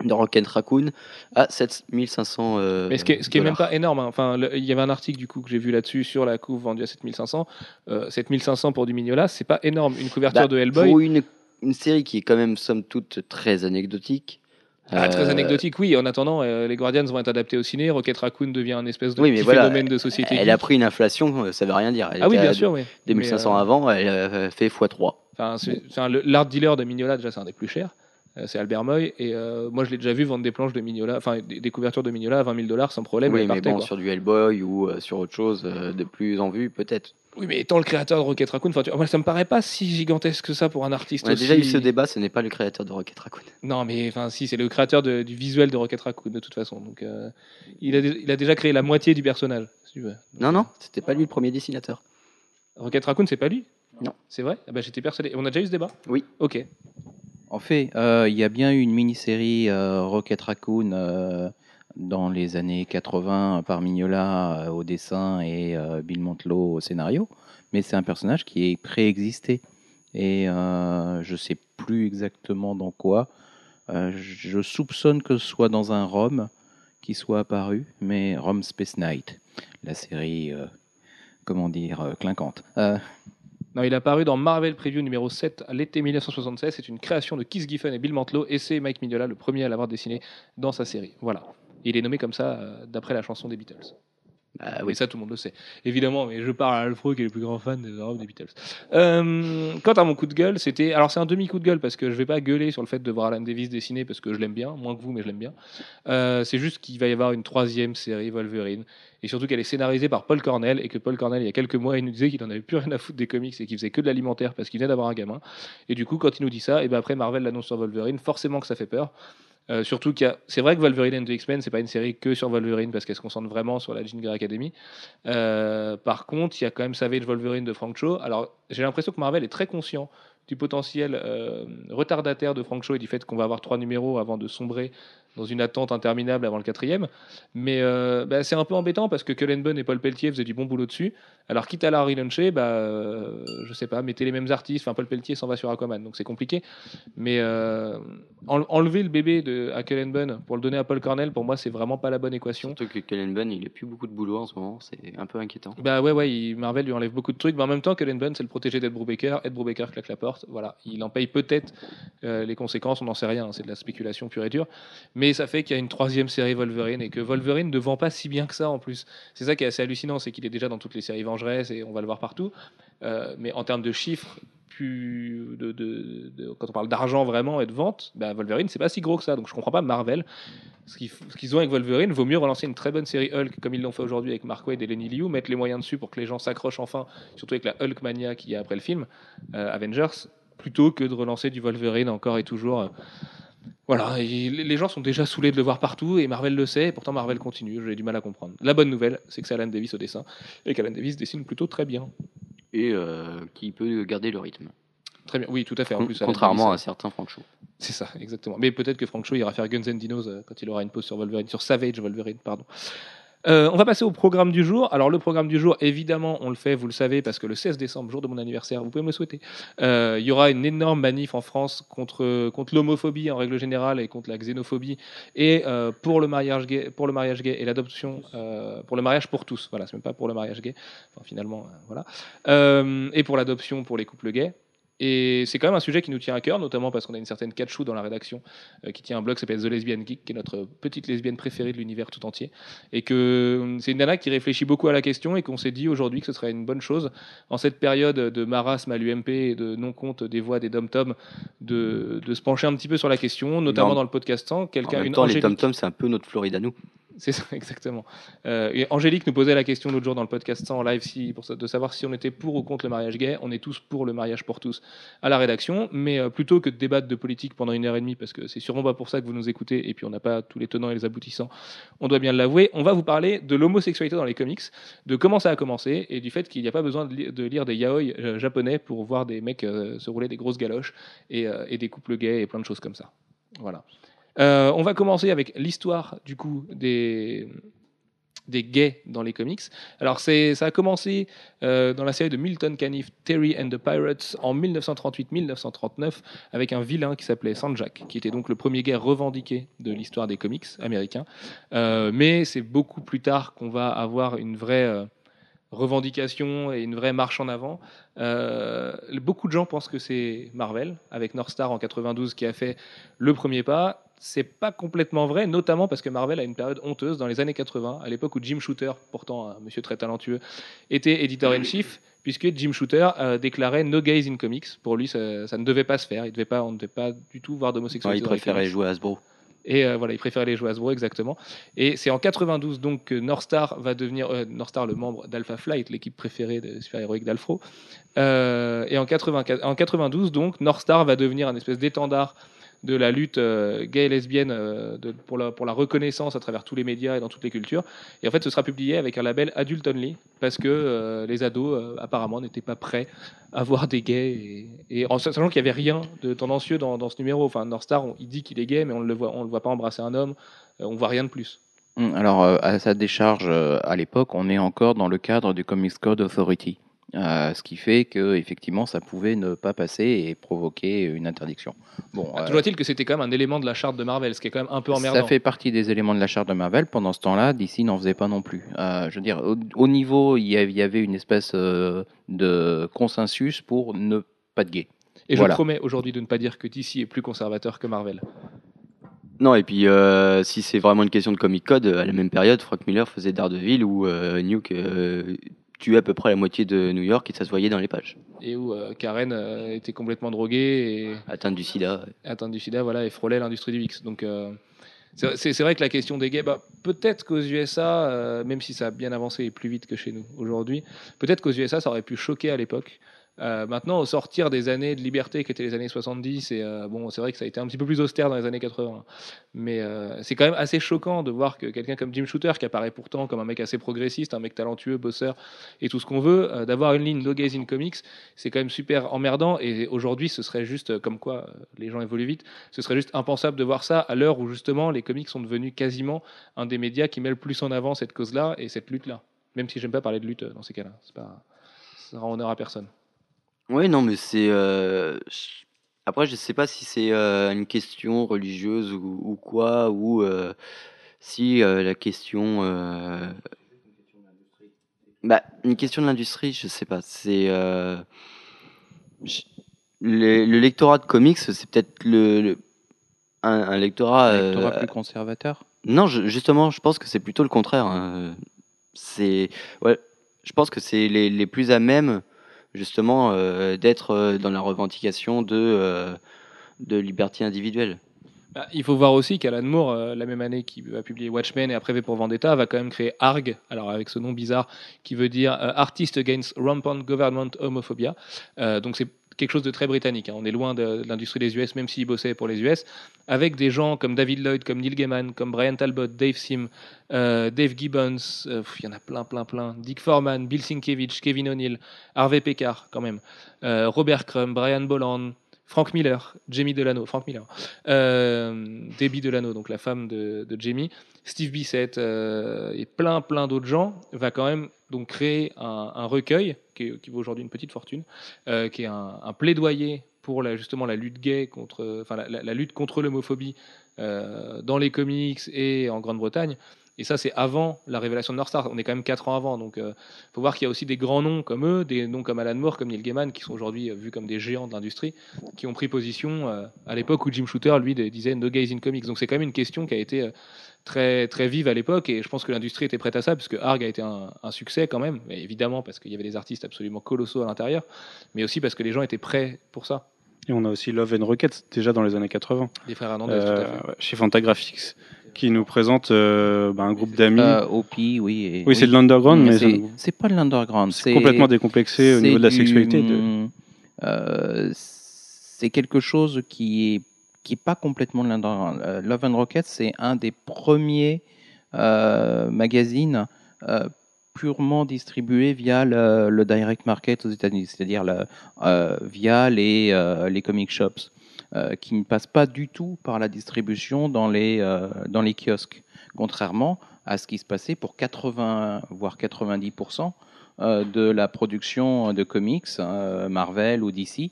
de Rocket Raccoon à 7500 euh, Mais ce qui est, ce qui est même pas énorme. hein. Enfin, il y avait un article du coup que j'ai vu là-dessus sur la couve vendue à 7500. Euh, 7500 pour du Mignola, c'est pas énorme. Une couverture Bah, de Hellboy, Pour une, une série qui est quand même, somme toute, très anecdotique. ah, très euh, anecdotique, oui. En attendant, euh, les Guardians vont être adaptés au ciné. Rocket Raccoon devient un espèce de Oui, mais petit voilà, phénomène de société. Elle a pris une inflation, euh, ça veut rien dire. Elle Ah oui, bien sûr, oui. 2500 Mais, euh, avant, elle a fait x3. Enfin, l'art dealer de Mignola, déjà, c'est un des plus chers. Euh, C'est Albert Moy. Et euh, moi, je l'ai déjà vu vendre des planches de Mignola, enfin, des, des couvertures de Mignola à 20 000 dollars sans problème. Oui, mais partaient, bon, quoi. sur du Hellboy ou euh, sur autre chose euh, de plus en vue, peut-être. Oui, mais étant le créateur de Rocket Raccoon, tu- moi, ça me paraît pas si gigantesque que ça pour un artiste On a aussi. déjà eu ce débat, ce n'est pas le créateur de Rocket Raccoon. Non, mais enfin, si, c'est le créateur de- du visuel de Rocket Raccoon, de toute façon. Donc, il, a, dé- il a déjà créé la moitié du personnage, si tu veux. Non, non, c'était pas lui le premier dessinateur. Rocket Raccoon, c'est pas lui? Non. C'est vrai? Ah bah, J'étais persuadé. On a déjà eu ce débat? Oui. Ok. En fait, euh, il y a bien eu une mini-série euh, Rocket Raccoon euh, dans les années 80 par Mignola au dessin et Bill Mantlo au scénario, mais c'est un personnage qui est préexisté. Et je sais plus exactement dans quoi. Je soupçonne que ce soit dans un ROM qui soit apparu, mais ROM Space Knight, la série, comment dire, clinquante. Il est apparu dans Marvel Preview numéro 7 à l'été 1976. C'est une création de Keith Giffen et Bill Mantlo, et c'est Mike Mignola, le premier à l'avoir dessiné dans sa série. Voilà. Il est nommé comme ça euh, d'après la chanson des Beatles. Bah Oui, ça, tout le monde le sait. Évidemment, mais je parle à Alfro, qui est le plus grand fan des Europe des Beatles. Euh, quant à mon coup de gueule, c'était. Alors, c'est un demi-coup de gueule parce que je vais pas gueuler sur le fait de voir Alan Davis dessiner parce que je l'aime bien, moins que vous, mais je l'aime bien. Euh, c'est juste qu'il va y avoir une troisième série Wolverine et surtout qu'elle est scénarisée par Paul Cornell et que Paul Cornell, il y a quelques mois, il nous disait qu'il en avait plus rien à foutre des comics et qu'il faisait que de l'alimentaire parce qu'il venait d'avoir un gamin. Et du coup, quand il nous dit ça, et ben après Marvel l'annonce sur Wolverine, forcément que ça fait peur. Euh, surtout qu'il c'est vrai que Wolverine and the X-Men, c'est pas une série que sur Wolverine parce qu'elle se concentre vraiment sur la Jean Academy. Euh, par contre, il y a quand même Savage Wolverine de Frank Cho. Alors, j'ai l'impression que Marvel est très conscient du potentiel euh, retardataire de Frank Cho et du fait qu'on va avoir trois numéros avant de sombrer dans une attente interminable avant le quatrième. Mais euh, bah, c'est un peu embêtant parce que Cullen Bunn et Paul Pelletier faisaient du bon boulot dessus. Alors, quitte à la relancer, bah, euh, je sais pas, mettez les mêmes artistes. Enfin, Paul Pelletier s'en va sur Aquaman, donc c'est compliqué. Mais euh, en- enlever le bébé de, à Cullen Bunn pour le donner à Paul Cornell, pour moi, c'est vraiment pas la bonne équation. Surtout que Cullen Bunn, il a plus beaucoup de boulot en ce moment, c'est un peu inquiétant. Bah ouais, ouais, il- Marvel lui enlève beaucoup de trucs, mais en même temps, Cullen Bunn, c'est le protégé d'Ed Brubaker. Ed Brubaker claque la porte. Voilà, il en paye peut-être euh, les conséquences, on n'en sait rien, hein, c'est de la spéculation pure et dure. Mais ça fait qu'il y a une troisième série Wolverine et que Wolverine ne vend pas si bien que ça en plus. C'est ça qui est assez hallucinant, c'est qu'il est déjà dans toutes les séries Vengeresse et on va le voir partout. Euh, mais en termes de chiffres, plus de, quand on parle d'argent vraiment et de vente, bah, Wolverine, c'est pas si gros que ça. Donc je comprends pas Marvel. Ce qu'ils qu'ils ont avec Wolverine, vaut mieux relancer une très bonne série Hulk comme ils l'ont fait aujourd'hui avec Mark Waid et Lenny Liu, mettre les moyens dessus pour que les gens s'accrochent enfin, surtout avec la Hulk mania qu'il y a après le film, euh, Avengers, plutôt que de relancer du Wolverine encore et toujours. euh, voilà, et les gens sont déjà saoulés de le voir partout et Marvel le sait, et pourtant Marvel continue, j'ai du mal à comprendre. La bonne nouvelle, c'est que c'est Alan Davis au dessin et qu'Alan Davis dessine plutôt très bien. Et euh, qui peut garder le rythme. Très bien, oui, tout à fait. En plus, Contrairement Davis, à certains Frank Show. C'est ça, exactement. Mais peut-être que Frank Cho ira faire Guns N' Dinos euh, quand il aura une pause sur Wolverine, sur Savage Wolverine, pardon. Euh, on va passer au programme du jour. Alors le programme du jour, évidemment, on le fait, vous le savez, parce que le 16 décembre, jour de mon anniversaire, vous pouvez me le souhaiter, euh, il y aura une énorme manif en France contre, contre l'homophobie en règle générale et contre la xénophobie et euh, pour le mariage gay, pour le mariage gay et l'adoption, pour le mariage pour tous. Voilà, c'est même pas pour le mariage gay. Enfin, finalement, voilà. Et pour l'adoption pour les couples gays. Et c'est quand même un sujet qui nous tient à cœur, notamment parce qu'on a une certaine Kachou dans la rédaction euh, qui tient un blog qui s'appelle The Lesbian Geek, qui est notre petite lesbienne préférée de l'univers tout entier. Et que euh, c'est une nana qui réfléchit beaucoup à la question et qu'on s'est dit aujourd'hui que ce serait une bonne chose, en cette période de marasme à l'UMP et de non-compte des voix des dom-toms, de, de se pencher un petit peu sur la question, notamment en- dans le podcast 100. En Quelqu'un, même une temps, les Angélique- Tom-Tom, c'est un peu notre Floride à nous. C'est ça, [LAUGHS] exactement. Euh, Angélique nous posait la question l'autre jour dans le podcast 100 en live si, de savoir si on était pour ou contre le mariage gay. On est tous pour le mariage pour tous à la rédaction, mais euh, plutôt que de débattre de politique pendant une heure et demie, parce que c'est sûrement pas pour ça que vous nous écoutez, et puis on n'a pas tous les tenants et les aboutissants, on doit bien l'avouer, on va vous parler de l'homosexualité dans les comics, de comment ça a commencé, et du fait qu'il n'y a pas besoin de, li- de lire des yaoi euh, japonais pour voir des mecs se rouler des grosses galoches et, et des couples gays et plein de choses comme ça. Voilà. Euh, on va commencer avec l'histoire du coup des gays dans les comics. Alors c'est ça a commencé euh, dans la série de Milton Caniff, Terry and the Pirates en 1938-1939 avec un vilain qui s'appelait Sanjak, qui était donc le premier gay revendiqué de l'histoire des comics américains. Euh, mais c'est beaucoup plus tard qu'on va avoir une vraie revendication et une vraie marche en avant. Beaucoup de gens pensent que c'est Marvel, avec North Star en 92 qui a fait le premier pas. C'est pas complètement vrai, notamment parce que Marvel a une période honteuse dans les années 80, à l'époque où Jim Shooter, pourtant un monsieur très talentueux, était éditeur in chief, puisque Jim Shooter euh, déclarait no gays in comics. Pour lui, ça, ça ne devait pas se faire. Il devait pas, on ne devait pas du tout voir Ouais, d'homosexualité. il préférait jouer à Hasbro. Et euh, voilà, il préférait les jouer à Hasbro, exactement. Et c'est en 92 donc que North Star va devenir euh, North Star, le membre d'Alpha Flight, l'équipe préférée des super-héroïques d'Alfro. Euh, et en, 84 en 92 donc, North Star va devenir un espèce d'étendard de la lutte euh, gay et lesbienne euh, pour, la, reconnaissance à travers tous les médias et dans toutes les cultures. Et en fait, ce sera publié avec un label Adult Only, parce que euh, les ados, apparemment, n'étaient pas prêts à voir des gays. Et, en sachant qu'il n'y avait rien de tendancieux dans, ce numéro. Enfin, North on- il dit qu'il est gay, mais on ne le voit, le voit pas embrasser un homme. On voit rien de plus. Hum, Alors, à sa décharge, à l'époque, on est encore dans le cadre du Comics Code Authority. Euh, ce qui fait que effectivement ça pouvait ne pas passer et provoquer une interdiction. Bon, Ah, euh, Toujours est-il que c'était quand même un élément de la charte de Marvel, ce qui est quand même un peu emmerdant. ça fait partie des éléments de la charte de Marvel. Pendant ce temps-là, DC n'en faisait pas non plus. Euh, je veux dire, au, au niveau, il y, avait, il y avait une espèce euh, de consensus pour ne pas de gay. Et Voilà. je promets aujourd'hui de ne pas dire que DC est plus conservateur que Marvel. Non, et puis euh, si c'est vraiment une question de comic code, à la même période, Frank Miller faisait Daredevil où euh, Nuke euh, tuait à peu près la moitié de New York et ça se voyait dans les pages. Et où euh, Karen euh, était complètement droguée et Atteinte du sida. atteinte du sida, voilà, et frôlait l'industrie du X. Donc, euh, c'est vrai que la question des gays, bah, peut-être qu'aux USA, même si ça a bien avancé et plus vite que chez nous aujourd'hui, peut-être qu'aux USA, ça aurait pu choquer à l'époque. Euh, maintenant, au sortir des années de liberté qui étaient les années 70, et euh, bon, c'est vrai que ça a été un petit peu plus austère dans les années 80. Mais euh, c'est quand même assez choquant de voir que quelqu'un comme Jim Shooter, qui apparaît pourtant comme un mec assez progressiste, un mec talentueux, bosseur et tout ce qu'on veut, d'avoir une ligne No Gays in Comics, c'est quand même super emmerdant. Et aujourd'hui, ce serait juste, comme quoi les gens évoluent vite, ce serait juste impensable de voir ça à l'heure où justement les comics sont devenus quasiment un des médias qui met le plus en avant cette cause-là et cette lutte-là. Même si j'aime pas parler de lutte dans ces cas-là, c'est pas, ça rend honneur à personne. Oui, non, mais c'est. euh, je- Après, je sais pas si c'est euh, une question religieuse ou, ou quoi, ou euh, si euh, la question. euh, Bah, une question de l'industrie, je sais pas. C'est. euh, je- Le, le lectorat de comics, c'est peut-être le, le- un, un lectorat. Un euh, lectorat plus conservateur? Non, je- justement, je pense que c'est plutôt le contraire. hein. C'est, ouais, je pense que c'est les, les plus à même, justement, euh, d'être euh, dans la revendication de, euh, de liberté individuelle. Bah, il faut voir aussi qu'Alan Moore, la même année qu'il va publier Watchmen et après V pour Vendetta, va quand même créer ARG, alors avec ce nom bizarre qui veut dire Artist Against Rampant Government Homophobia. Donc c'est quelque chose de très britannique. hein. On est loin de, l'industrie des US, même s'il bossait pour les US, avec des gens comme David Lloyd, comme Neil Gaiman, comme Brian Talbot, Dave Sim, euh, Dave Gibbons, euh, il y en a plein, plein, plein. Dick Foreman, Bill Sienkiewicz, Kevin O'Neill, Harvey Pekar, quand même, euh, Robert Crumb, Brian Bolland, Frank Miller, Jamie Delano, Frank Miller, euh, Debbie Delano, donc la femme de, Jamie, Steve Bissett euh, et plein plein d'autres gens, va quand même donc créer un, recueil qui, vaut aujourd'hui une petite fortune, euh, qui est un, plaidoyer pour justement la lutte gay contre, enfin la, la- lutte contre l'homophobie dans les comics et en Grande-Bretagne. Et ça, c'est avant la révélation de North Star. On est quand même quatre ans avant. Donc, il faut voir qu'il y a aussi des grands noms comme eux, des noms comme Alan Moore, comme Neil Gaiman, qui sont aujourd'hui euh, vus comme des géants de l'industrie, qui ont pris position euh, à l'époque où Jim Shooter, lui, disait No Gays in Comics. Donc, c'est quand même une question qui a été euh, très, très vive à l'époque. Et je pense que l'industrie était prête à ça, puisque Arg a été un, un succès quand même. Mais évidemment, parce qu'il y avait des artistes absolument colossaux à l'intérieur, mais aussi parce que les gens étaient prêts pour ça. Et on a aussi Love and Rockets, déjà dans les années 80, Les frères Hernandez, euh, tout à fait. chez Fantagraphics, qui nous présente euh, bah, un groupe d'amis. Euh, OP, oui. et- oui, c'est de l'underground, mais c'est c'est pas de l'underground. c'est complètement décomplexé au niveau de la du, sexualité. de- euh, c'est quelque chose qui est qui est pas complètement de l'underground. Euh, Love and Rockets, c'est un des premiers magazines purement distribués via le, le direct market aux États-Unis, c'est-à-dire le- euh, via les, euh, les comic shops, euh, qui ne passent pas du tout par la distribution dans les, euh, dans les kiosques, contrairement à ce qui se passait pour 80 voire 90% euh, de la production de comics, euh, Marvel ou DC,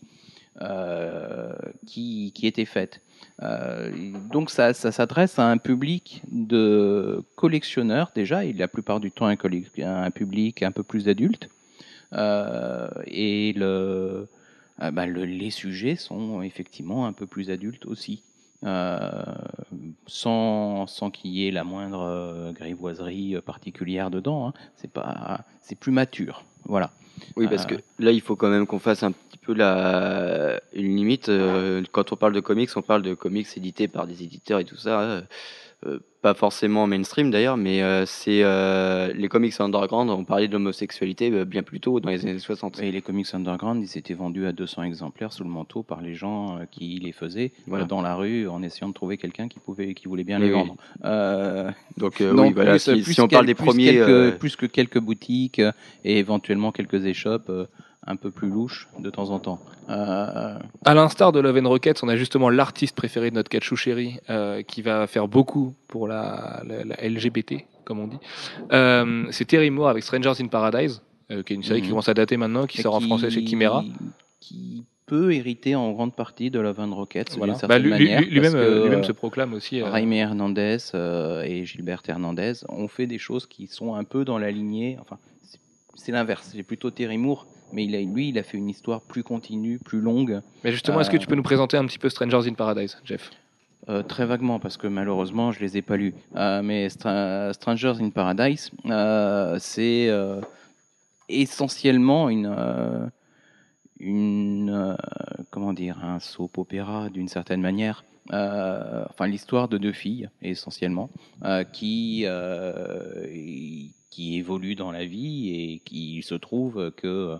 qui, qui était faite. Donc ça, ça s'adresse à un public de collectionneurs déjà, et la plupart du temps un, un public un peu plus adulte. Et le, bah, le- les sujets sont effectivement un peu plus adultes aussi. Euh, sans, sans qu'il y ait la moindre euh, grivoiserie particulière dedans. hein. C'est pas, c'est plus mature. Voilà. Oui, parce Euh. que là, il faut quand même qu'on fasse un petit peu la... une limite. euh, quand on parle de comics, on parle de comics édités par des éditeurs et tout ça. Euh, pas forcément mainstream d'ailleurs, mais euh, c'est euh, les comics underground. On parlait de l'homosexualité euh, bien plus tôt dans les années 60. Et les comics underground, ils étaient vendus à 200 exemplaires sous le manteau par les gens qui les faisaient Voilà. dans la rue en essayant de trouver quelqu'un qui pouvait, qui voulait bien Oui, les vendre. Donc non, oui, voilà, plus- si, plus si on parle quel- des plus premiers, quelques- plus que quelques boutiques et éventuellement quelques échoppes un peu plus louches de temps en temps. Euh, À l'instar de Love and Rockets, on a justement l'artiste préféré de notre Kachou chéri euh, qui va faire beaucoup pour la, la- la LGBT, comme on dit. Euh, c'est Terry Moore avec Strangers in Paradise, euh, qui est une série qui Mhm. commence à dater maintenant, qui sort en français chez Chimera. Qui peut hériter en grande partie de Love and Rockets Voilà. d'une Bah, certaine lui- lui- manière. lui- Lui-même se proclame aussi. Jaime Hernandez et Gilbert Hernandez ont fait des choses qui sont un peu dans la lignée. Enfin, c'est- c'est l'inverse. C'est plutôt Terry Moore, mais il a, lui, il a fait une histoire plus continue, plus longue. Mais justement, est-ce que euh, tu peux nous présenter un petit peu Strangers in Paradise, Jeff? Euh, très vaguement, parce que malheureusement, je les ai pas lus. Euh, mais Stra- Strangers in Paradise, euh, c'est euh, essentiellement une, euh, une euh, comment dire, un soap opéra d'une certaine manière. Euh, enfin, l'histoire de deux filles, essentiellement, euh, qui, euh, qui évoluent dans la vie et qui se trouve que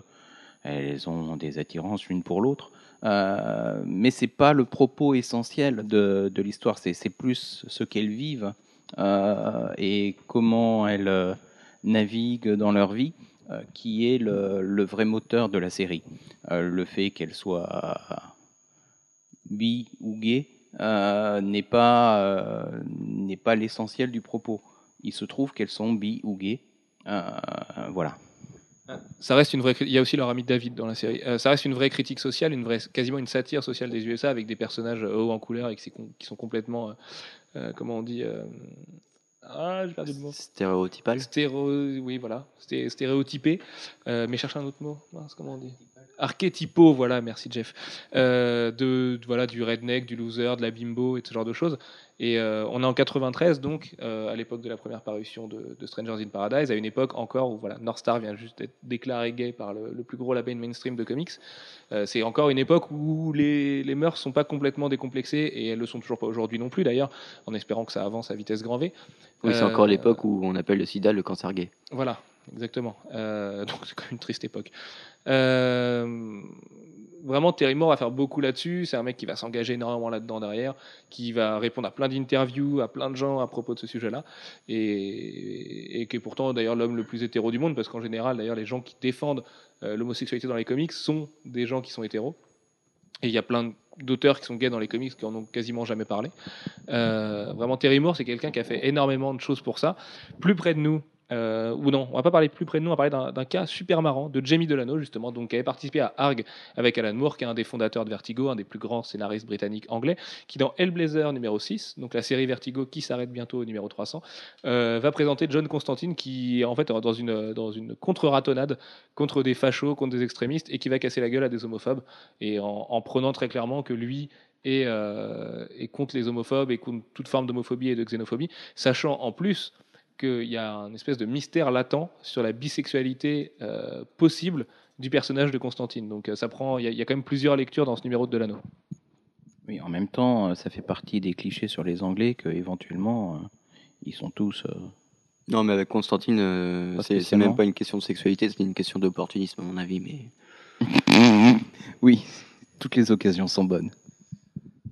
elles ont des attirances l'une pour l'autre. Euh, mais c'est pas le propos essentiel de, l'histoire, c'est plus ce qu'elles vivent euh, et comment elles euh, naviguent dans leur vie euh, qui est le, le vrai moteur de la série. Le fait qu'elles soient bi ou gay n'est pas, pas l'essentiel du propos. Il se trouve qu'elles sont bi ou. Euh, voilà. Ça reste une vraie. Il y a aussi leur ami David dans la série. Euh, ça reste une vraie critique sociale, une vraie, quasiment une satire sociale des USA avec des personnages euh, hauts en couleur et qui, qui sont complètement, euh, euh, comment on dit, euh, ah, j'ai perdu le mot. Stéréotypal. Stéro... Oui, voilà, Sté- stéréotypé. Euh, mais cherche un autre mot. Mince, comment on dit? Archétypaux, voilà, merci Jeff. De, voilà, du redneck, du loser, de la bimbo et ce genre de choses. Et euh, on est en 93, donc euh, à l'époque de la première parution de, de Strangers in Paradise, à une époque encore où voilà, North Star vient juste d'être déclaré gay par le, le plus gros label mainstream de comics. Euh, c'est encore une époque où les, les mœurs sont pas complètement décomplexées et elles le sont toujours pas aujourd'hui non plus d'ailleurs, en espérant que ça avance à vitesse grand V. Oui, c'est encore l'époque où on appelle le sida le cancer gay. Voilà, exactement. [LAUGHS] Donc c'est quand même une triste époque. Euh, vraiment, Terry Moore va faire beaucoup là-dessus. C'est un mec qui va s'engager énormément là-dedans derrière, qui va répondre à plein d'interviews, à plein de gens à propos de ce sujet-là, et, qui est pourtant d'ailleurs l'homme le plus hétéro du monde, parce qu'en général, d'ailleurs, les gens qui défendent euh, l'homosexualité dans les comics sont des gens qui sont hétéros. Et il y a plein d'auteurs qui sont gays dans les comics qui en ont quasiment jamais parlé. Euh, vraiment, Terry Moore, c'est quelqu'un qui a fait énormément de choses pour ça. Plus près de nous, euh, ou non, on va pas parler plus près de nous, on va parler d'un cas super marrant de Jamie Delano, justement, donc, qui avait participé à Arg avec Alan Moore, qui est un des fondateurs de Vertigo, un des plus grands scénaristes britanniques anglais, qui dans Hellblazer numéro 6, donc la série Vertigo qui s'arrête bientôt au numéro 300, euh, va présenter John Constantine qui est en fait dans une, contre-ratonnade contre des fachos, contre des extrémistes, et qui va casser la gueule à des homophobes, et en, en prenant très clairement que lui euh, est contre les homophobes et contre toute forme d'homophobie et de xénophobie, sachant en plus qu'il y a un espèce de mystère latent sur la bisexualité euh, possible du personnage de Constantine. Donc euh, ça prend, il y, a- il y a quand même plusieurs lectures dans ce numéro de Delano. Oui, en même temps, euh, ça fait partie des clichés sur les Anglais que éventuellement euh, ils sont tous. euh, Non, mais avec Constantine, euh, c'est même pas une question de sexualité, c'est une question d'opportunisme, à mon avis. Mais [LAUGHS] Oui, toutes les occasions sont bonnes.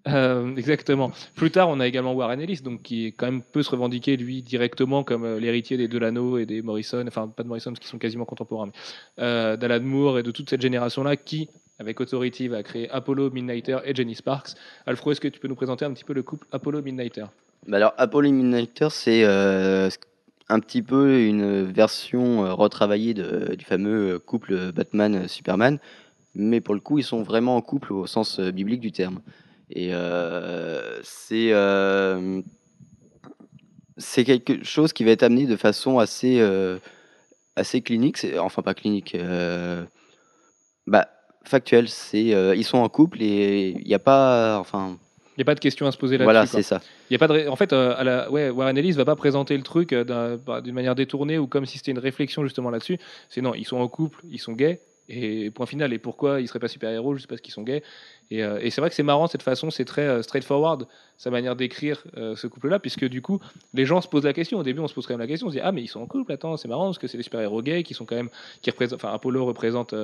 Euh, exactement. Plus tard, on a également Warren Ellis, donc qui est quand même peut se revendiquer lui directement comme euh, l'héritier des Delano et des Morrison, enfin pas de Morrison parce qu'ils sont quasiment contemporains, mais euh, d'Alan Moore et de toute cette génération-là qui, avec Authority, va créer Apollo, Midnighter et Jenny Sparks. Alfred, est-ce que tu peux nous présenter un petit peu le couple Apollo-Midnighter Bah alors, Apollo Midnighter, c'est euh, un petit peu une version retravaillée du fameux couple Batman-Superman, mais pour le coup, ils sont vraiment en couple au sens biblique du terme. Et euh, c'est euh, c'est quelque chose qui va être amené de façon assez, euh, assez clinique, enfin pas clinique, euh, bah, factuelle. C'est, euh, ils sont en couple et il n'y a pas, enfin, Il n'y a pas de question à se poser là-dessus. voilà, c'est ça. Y a pas de En fait, à la... ouais, Warren Ellis va pas présenter le truc bah, d'une manière détournée ou comme si c'était une réflexion justement là-dessus. C'est non, ils sont en couple, ils sont gays. Et point final. Et pourquoi ils seraient pas super-héros juste parce qu'ils sont gays Et, euh, et c'est vrai que c'est marrant cette façon, c'est très euh, straightforward sa manière d'écrire euh, ce couple-là, puisque du coup, les gens se posent la question. Au début, on se pose quand même la question. On se dit ah mais ils sont en couple. Attends, c'est marrant parce que c'est des super-héros gays qui sont quand même qui représentent. Enfin, Apollo représente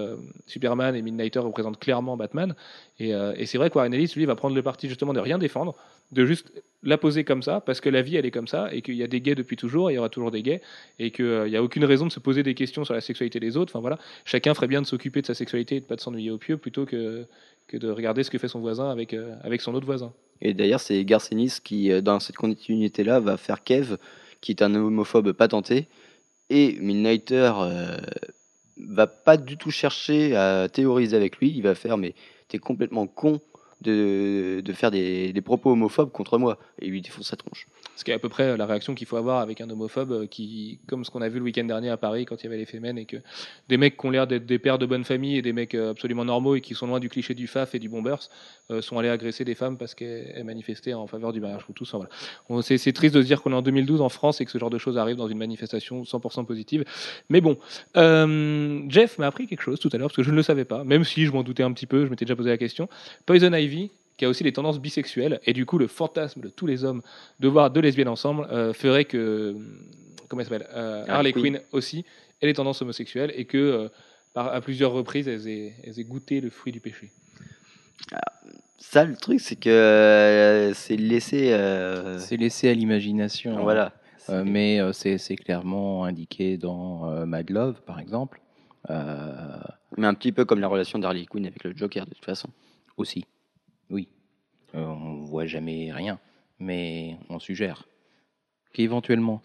Superman et Midnighter représente clairement Batman. Et, c'est vrai que Warren Ellis lui va prendre le parti justement de rien défendre, de juste la poser comme ça, parce que la vie elle est comme ça, et qu'il y a des gays depuis toujours, et il y aura toujours des gays, et qu'il n'y a aucune raison de se poser des questions sur la sexualité des autres. Enfin voilà, chacun ferait bien de s'occuper de sa sexualité et de pas de s'ennuyer au pieu plutôt que, que de regarder ce que fait son voisin avec, euh, avec son autre voisin. Et d'ailleurs, c'est Garcenis qui, euh, dans cette continuité-là, va faire Kev, qui est un homophobe patenté. Et Midnighter euh, va pas du tout chercher à théoriser avec lui. Il va faire, mais t'es complètement con de, de faire des, des propos homophobes contre moi et lui défonce sa tronche. Ce qui est à peu près la réaction qu'il faut avoir avec un homophobe euh, qui, comme ce qu'on a vu le week-end dernier à Paris quand il y avait les Femen et que des mecs qui ont l'air d'être des pères de bonne famille et des mecs euh, absolument normaux et qui sont loin du cliché du faf et du bombers euh, sont allés agresser des femmes parce qu'elles elles manifestaient en faveur du mariage ou tout ça. Voilà. C'est triste de se dire qu'on est en 2012 en France et que ce genre de choses arrive dans une manifestation 100% positive. Mais bon, euh, Jeff m'a appris quelque chose tout à l'heure parce que je ne le savais pas, même si je m'en doutais un petit peu, je m'étais déjà posé la question. Poison Ivy, qui a aussi des tendances bisexuelles, et du coup le fantasme de tous les hommes de voir deux lesbiennes ensemble euh, ferait que, comment elle s'appelle, euh, Harley Harley Quinn. Aussi ait des tendances homosexuelles et que euh, par, à plusieurs reprises elles aient, elles aient goûté le fruit du péché. Ça, le truc, c'est que euh, c'est laissé. euh, C'est laissé à l'imagination. voilà. Euh, mais euh, c'est c'est clairement indiqué dans euh, Mad Love, par exemple. Euh, Mais un petit peu comme la relation d'Harley Quinn avec le Joker, de toute façon. aussi. Oui. Euh, on voit jamais rien, mais on suggère. Qu'éventuellement.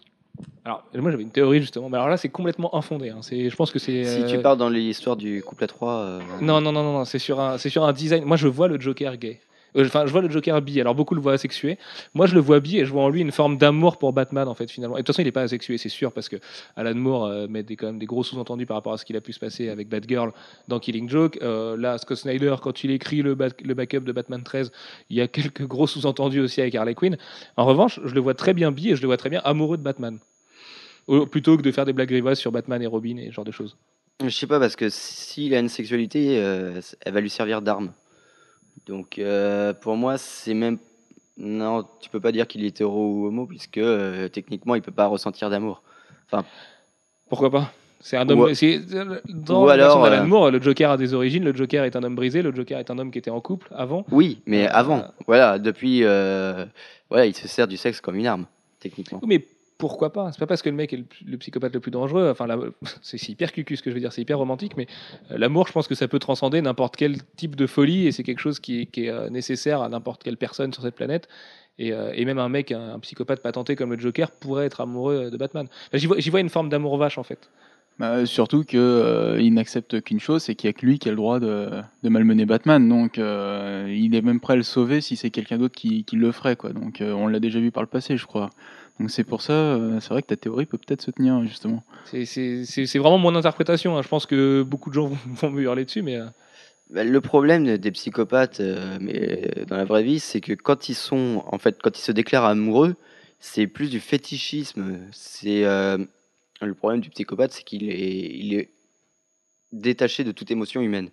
Alors moi j'avais une théorie justement, mais alors là c'est complètement infondé. hein. C'est, je pense que c'est. Si euh, tu pars dans l'histoire du couple à trois. euh, Non, non, non, non, non, c'est sur un, c'est sur un design. Moi, je vois le Joker gay. Euh, Enfin, je vois le Joker bi. Alors, beaucoup le voient asexué. Moi, je le vois bi et je vois en lui une forme d'amour pour Batman, en fait, finalement. Et de toute façon, il n'est pas asexué, c'est sûr, parce que Alan Moore euh, met des, quand même des gros sous-entendus par rapport à ce qu'il a pu se passer avec Batgirl dans Killing Joke. Euh, là, Scott Snyder, quand il écrit le, back- le backup de Batman 13, il y a [LAUGHS] quelques gros sous-entendus aussi avec Harley Quinn. En revanche, je le vois très bien bi et je le vois très bien amoureux de Batman. Plutôt que de faire des blagues grivoises sur Batman et Robin et ce genre de choses. Je sais pas, parce que s'il a une sexualité, euh, elle va lui servir d'arme. Donc, euh, pour moi, c'est même. Non, tu peux pas dire qu'il est hétéro ou homo, puisque euh, techniquement, il peut pas ressentir d'amour. Pourquoi pas? C'est un homme. Ou- c'est- dans ou la version alors, d'Alan euh, Moore, le Joker a des origines. Le Joker est un homme brisé. Le Joker est un homme qui était en couple avant. Oui, mais Euh, avant. euh, Voilà, depuis. euh, voilà, il se sert du sexe comme une arme, techniquement. Oui, mais pourquoi pas? C'est pas parce que le mec est le, psychopathe le plus dangereux. Enfin, [LAUGHS] c'est hyper cucu ce que je veux dire. C'est hyper romantique, mais euh, l'amour, je pense que ça peut transcender n'importe quel type de folie et c'est quelque chose qui est, euh, nécessaire à n'importe quelle personne sur cette planète. Et, euh, même un mec, un, psychopathe patenté comme le Joker, pourrait être amoureux de Batman. J'y vois, une forme d'amour vache en fait. Bah, surtout que euh, il n'accepte qu'une chose, c'est qu'il n'y a que lui qui a le droit de, malmener Batman. Donc il est même prêt à le sauver si c'est quelqu'un d'autre qui, le ferait. Donc on l'a déjà vu par le passé, je crois. Donc c'est pour ça, euh, c'est vrai que ta théorie peut peut-être se tenir justement. C'est- vraiment mon interprétation. hein. Je pense que beaucoup de gens [LAUGHS] vont, vont me hurler dessus, mais. euh, Bah, Le problème de- des psychopathes, euh, mais dans la vraie vie, c'est que quand ils sont, en fait, quand ils se déclarent amoureux, c'est plus du fétichisme. C'est euh, le problème du psychopathe, c'est qu'il est, il est détaché de toute émotion humaine.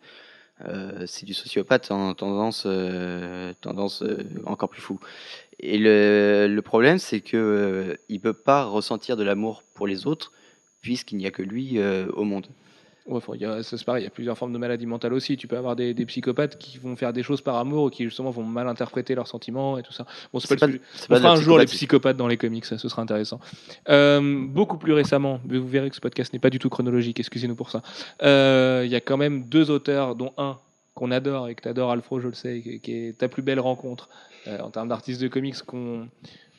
Euh, c'est du sociopathe en tendance, euh, tendance euh, encore plus fou. Et le, le problème, c'est que euh, il peut pas ressentir de l'amour pour les autres, puisqu'il n'y a que lui euh, au monde. Ouais, il y a- ça, c'est pareil, il y a plusieurs formes de maladies mentales aussi. Tu peux avoir des, des psychopathes qui vont faire des choses par amour ou qui justement vont mal interpréter leurs sentiments et tout ça. Bon, c'est pas, le On fera un jour les psychopathes dans les comics, ça, ce sera intéressant. Euh, beaucoup plus récemment, vous verrez que ce podcast n'est pas du tout chronologique, excusez-nous pour ça. Euh, Il y a quand même deux auteurs, dont un qu'on adore et que tu adores, Alfro, je le sais, qui est ta plus belle rencontre euh, en termes d'artistes de comics, qu'on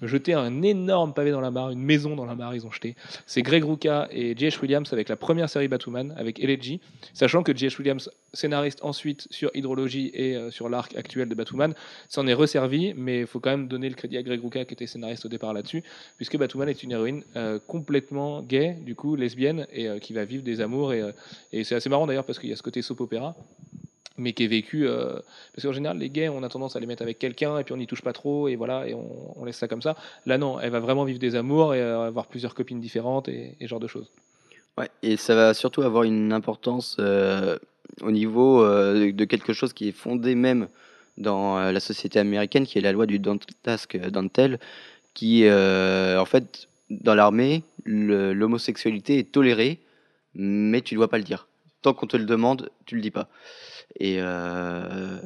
jeté un énorme pavé dans la mare, une maison dans la mare, ils ont jeté. C'est Greg Rucka et J.H. Williams avec la première série Batwoman, avec Elegy, sachant que J.H. Williams, scénariste ensuite sur Hydrologie et euh, sur l'arc actuel de Batwoman, s'en est resservi, mais il faut quand même donner le crédit à Greg Rucka qui était scénariste au départ là-dessus, puisque Batwoman est une héroïne euh, complètement gay, du coup lesbienne, et qui va vivre des amours. Et, et c'est assez marrant d'ailleurs parce qu'il y a ce côté soap opéra, mais qui est vécu. euh, parce qu'en général, les gays, on a tendance à les mettre avec quelqu'un, et puis on n'y touche pas trop, et voilà, et on, laisse ça comme ça. Là, non, elle va vraiment vivre des amours et euh, avoir plusieurs copines différentes et, et genre de choses. Ouais, et ça va surtout avoir une importance euh, au niveau de quelque chose qui est fondé même dans la société américaine, qui est la loi du Task Dantel, qui, en fait, dans l'armée, l'homosexualité est tolérée, mais tu ne dois pas le dire. Tant qu'on te le demande, tu le dis pas. Et euh,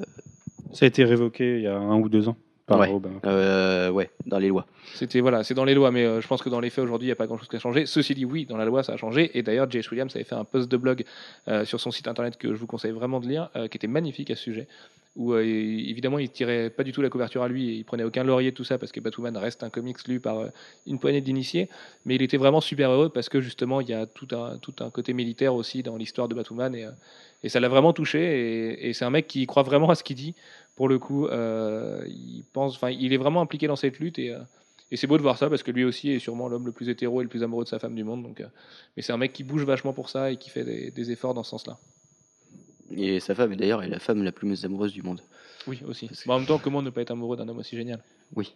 Ça a été révoqué il y a un ou deux ans par Ouais. Euh, ouais, dans les lois. C'était voilà, c'est dans les lois, mais euh, je pense que dans les faits aujourd'hui, il n'y a pas grand-chose qui a changé. Ceci dit, oui, dans la loi, ça a changé. Et d'ailleurs, J.H. Williams avait fait un post de blog euh, sur son site internet que je vous conseille vraiment de lire, euh, qui était magnifique à ce sujet, où euh, évidemment il tirait pas du tout la couverture à lui et il prenait aucun laurier de tout ça parce que Batwoman reste un comics lu par euh, une poignée d'initiés mais il était vraiment super heureux parce que justement il y a tout un, tout un côté militaire aussi dans l'histoire de Batwoman et, euh, et ça l'a vraiment touché et, et c'est un mec qui croit vraiment à ce qu'il dit. Pour le coup euh, il pense enfin il est vraiment impliqué dans cette lutte et, euh, et c'est beau de voir ça parce que lui aussi est sûrement l'homme le plus hétéro et le plus amoureux de sa femme du monde. Donc euh, mais c'est un mec qui bouge vachement pour ça et qui fait des, des efforts dans ce sens là Et sa femme, d'ailleurs, est la femme la plus amoureuse du monde. oui aussi. Bon, en même temps comment ne pas être amoureux d'un homme aussi génial? Oui.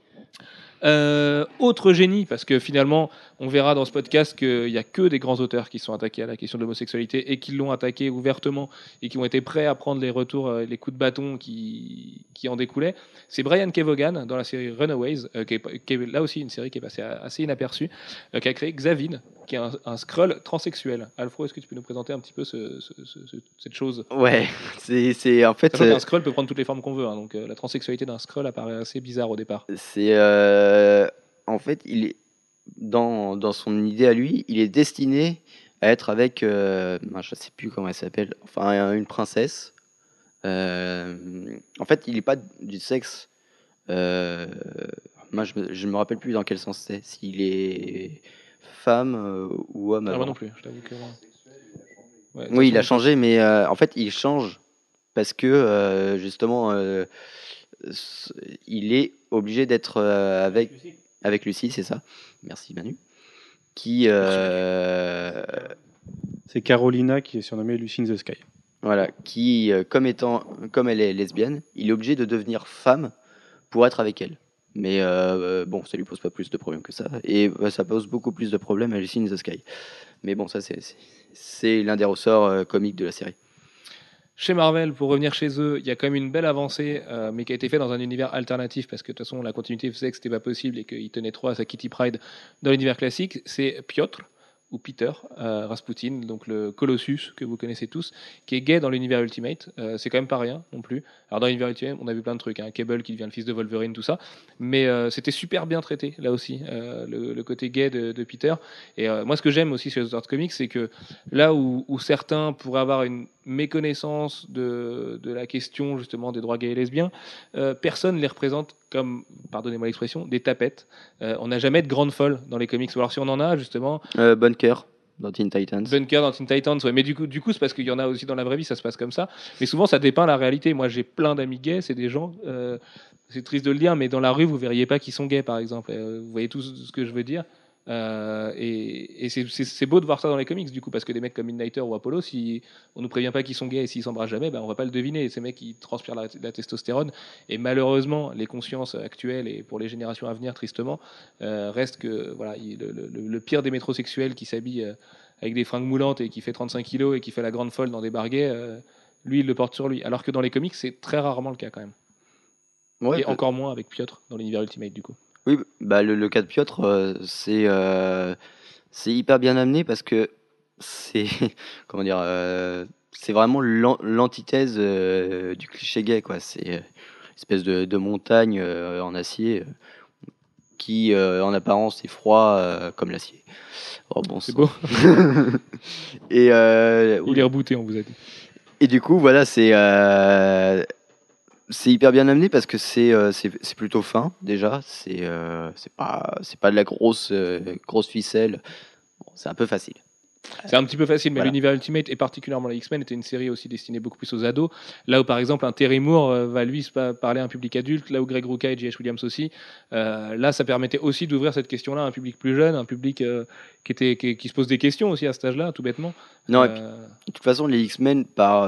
Euh, autre génie, parce que finalement, on verra dans ce podcast qu'il n'y a que des grands auteurs qui sont attaqués à la question de l'homosexualité et qui l'ont attaqué ouvertement et qui ont été prêts à prendre les retours, euh, les coups de bâton qui, qui en découlaient. C'est Brian Kevogan dans la série Runaways, euh, qui, est, là aussi une série qui est passée assez inaperçue, qui a créé Xavid, qui est un, un scroll transsexuel. Alfro, est-ce que tu peux nous présenter un petit peu ce- ce- ce- ce- cette chose? Ouais, [LAUGHS] c'est en fait. Sachant euh, scroll peut prendre toutes les formes qu'on veut, hein, donc euh, la transsexualité d'un scroll apparaît assez bizarre au départ. C'est euh, en fait, il est dans, dans son idée à lui, il est destiné à être avec, je sais plus comment elle s'appelle, enfin une princesse. En fait, il n'est pas du sexe. moi, je me, je me rappelle plus dans quel sens c'est. S'il est femme euh, ou homme. Ah, moi non plus, je t'avoue que. Ouais, Oui, il a changé, mais euh, en fait, il change parce que euh, justement, euh, il est obligé d'être euh, avec avec Lucie, c'est ça. Merci Manu. Qui euh, C'est Carolina qui est surnommée Lucy in the Sky. voilà, qui euh, comme étant comme elle est lesbienne, il est obligé de devenir femme pour être avec elle. Mais euh, bon, ça lui pose pas plus de problèmes que ça, et euh, ça pose beaucoup plus de problèmes à Lucy in the Sky. Mais bon, ça c'est l'un des ressorts euh, comiques de la série. Chez Marvel, pour revenir chez eux, il y a quand même une belle avancée, euh, mais qui a été faite dans un univers alternatif, parce que de toute façon, la continuité faisait que c'était pas possible et qu'il tenait trop à sa Kitty Pride dans l'univers classique. C'est Piotr, ou Peter euh, Rasputin, donc le Colossus que vous connaissez tous, qui est gay dans l'univers Ultimate. Euh, c'est quand même pas rien non plus. Alors dans l'univers Ultimate, on a vu plein de trucs, hein, Cable qui devient le fils de Wolverine, tout ça, mais euh, c'était super bien traité là aussi, le, côté gay de, Peter. Et moi, ce que j'aime aussi chez les auteurs comics, c'est que là où certains pourraient avoir une méconnaissance de, de la question justement des droits gays et lesbiens, euh, personne les représente comme, pardonnez-moi l'expression, des tapettes. Euh, on n'a jamais de grandes folles dans les comics. Alors si on en a justement, Euh, Bunker dans Teen Titans. Bunker dans Teen Titans, ouais. mais du coup, du coup c'est parce qu'il y en a aussi dans la vraie vie, ça se passe comme ça. Mais souvent, ça dépeint la réalité. Moi, j'ai plein d'amis gays, c'est des gens, euh, c'est triste de le dire, mais dans la rue, vous verriez pas qu'ils sont gays, par exemple. Euh, vous voyez tout ce que je veux dire. Euh, et et c'est- beau de voir ça dans les comics, du coup, parce que des mecs comme Midnighter ou Apollo, si on nous prévient pas qu'ils sont gays et s'ils s'embrassent jamais, ben, on va pas le deviner. Ces mecs, ils transpirent la, la testostérone. Et malheureusement, les consciences actuelles et pour les générations à venir, tristement, euh, reste que voilà, il- le, le- le pire des métrosexuels qui s'habille euh, avec des fringues moulantes et qui fait 35 kilos et qui fait la grande folle dans des barguets, euh, lui, il le porte sur lui. Alors que dans les comics, c'est très rarement le cas quand même. Ouais, et encore moins avec Piotr dans l'univers Ultimate, du coup. Bah le, le cas de Piotr, euh, c'est euh, c'est hyper bien amené parce que c'est [LAUGHS] comment dire, euh, c'est vraiment l'an- l'antithèse du cliché gay quoi. C'est une espèce de, de montagne en acier qui, en apparence, est froid comme l'acier. Oh, bon C'est beau. [LAUGHS] Et Il est rebooté, on vous a dit. et du coup, voilà, c'est c'est hyper bien amené parce que c'est euh, c'est plutôt fin déjà. C'est euh, c'est pas c'est pas de la grosse euh, grosse ficelle. Bon, c'est un peu facile. C'est un petit peu facile, mais Voilà. l'univers Ultimate et particulièrement les X-Men était une série aussi destinée beaucoup plus aux ados. Là où par exemple un Terry Moore va lui parler à un public adulte, là où Greg Rucka et J.H. Williams aussi. Euh, là, ça permettait aussi d'ouvrir cette question-là à un public plus jeune, un public euh, qui, était, qui, qui se pose des questions aussi à cet âge-là, tout bêtement. Non, et puis, de toute façon, les X-Men par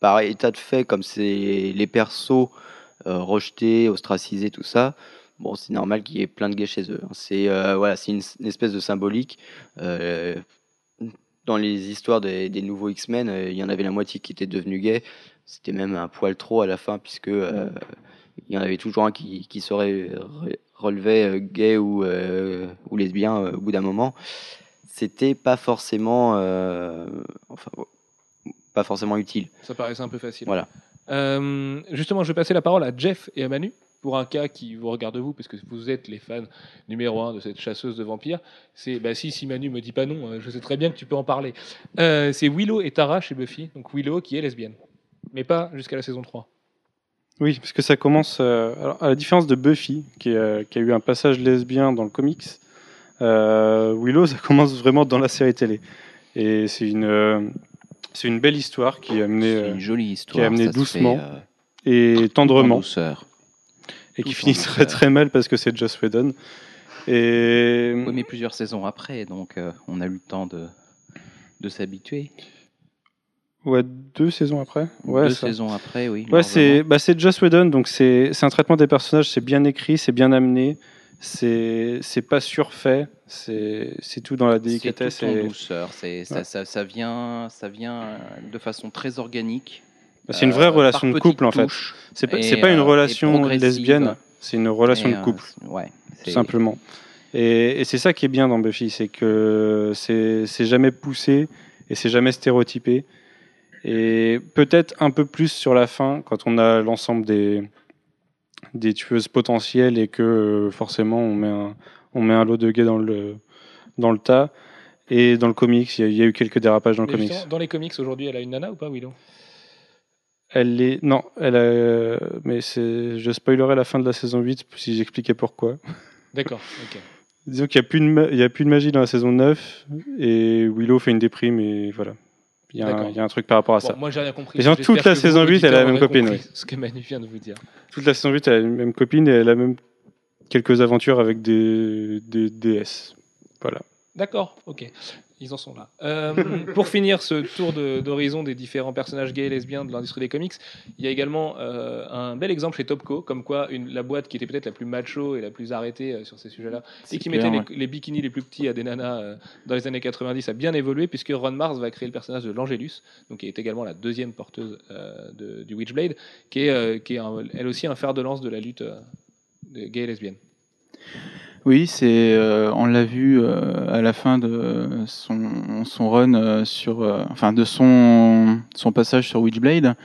par état de fait, comme c'est les persos euh, rejetés, ostracisés, tout ça. Bon, c'est normal qu'il y ait plein de gays chez eux. hein. C'est euh, voilà, c'est une, une espèce de symbolique. Euh, dans les histoires des, des nouveaux X-Men, il y en avait la moitié qui étaient devenus gays. C'était même un poil trop à la fin, puisque il y en avait toujours un qui, qui se relevait gay ou, ou lesbien au bout d'un moment. C'était pas forcément, enfin, pas forcément utile. ça paraissait un peu facile. Voilà. Euh, justement, je vais passer la parole à Jeff et à Manu pour un cas qui vous regarde vous, parce que vous êtes les fans numéro un de cette chasseuse de vampires. C'est bah si, si Manu me dit pas non, euh, je sais très bien que tu peux en parler. Euh, c'est Willow et Tara chez Buffy. Donc Willow qui est lesbienne. Mais pas jusqu'à la saison 3. Oui, parce que ça commence. euh, alors, à la différence de Buffy, qui, a- qui a eu un passage lesbien dans le comics, euh, Willow, ça commence vraiment dans la série télé. Et c'est une, euh, c'est une belle histoire qui est amenée C'est euh, une jolie histoire. amené ça se doucement, fait, euh, et en tendrement, douceur. et qui finit très très mal parce que c'est Joss Whedon. Et Oui, mais plusieurs saisons après, donc euh, on a eu le temps de, de s'habituer. ouais, deux saisons après. Ouais, Deux ça. saisons après, oui. Ouais, c'est bah, Joss Whedon, donc c'est un traitement des personnages, c'est bien écrit, c'est bien amené, c'est c'est pas surfait, c'est tout dans la délicatesse. C'est tout en et- douceur. Ça, Ouais. ça, ça vient, ça vient de façon très organique. Bah, c'est une vraie euh, relation de couple en fait. C'est pas, pas une euh, relation lesbienne, c'est une relation de euh, couple, ouais. tout simplement. Et, et c'est ça qui est bien dans Buffy, c'est que c'est jamais poussé et c'est jamais stéréotypé. Et peut-être un peu plus sur la fin, quand on a l'ensemble des, des tueuses potentielles et que forcément on met, un, on met un lot de gays dans le, dans le tas. Et dans le comics, il y, a- il y a eu quelques dérapages dans le comics. dans les comics aujourd'hui, elle a une nana ou pas, Willow? Elle est. Non, elle a. Mais. Je spoilerai la fin de la saison 8 si j'expliquais pourquoi. D'accord, [LAUGHS] ok. Disons qu'il n'y a, plus de ma- il y a plus de magie dans la saison 9 et Willow fait une déprime et voilà. Il y, a un, D'accord. il y a un truc par rapport à Bon, ça. moi j'ai rien compris. Et J'espère toute la saison 8, elle a la même copine. Ce que Manu vient de vous dire. Toute la saison 8, elle a la même copine et elle a même quelques aventures avec des, des DS. Voilà. D'accord, ok. Ils en sont là. Euh, [LAUGHS] pour finir ce tour de- d'horizon des différents personnages gays et lesbiens de l'industrie des comics, il y a également euh, un bel exemple chez Topco, comme quoi une, la boîte qui était peut-être la plus macho et la plus arrêtée euh, sur ces sujets-là, et qui clair, mettait les, les bikinis les plus petits à des nanas euh, dans les années 90 a bien évolué, puisque Ron Mars va créer le personnage de l'Angélus, donc qui est également la deuxième porteuse euh, de- du Witchblade, qui est, euh, qui est un- elle aussi un fer de lance de la lutte euh, de gay et lesbienne. Oui, c'est, euh, on l'a vu euh, à la fin de son, son run euh, sur, euh, enfin de son, son passage sur Witchblade,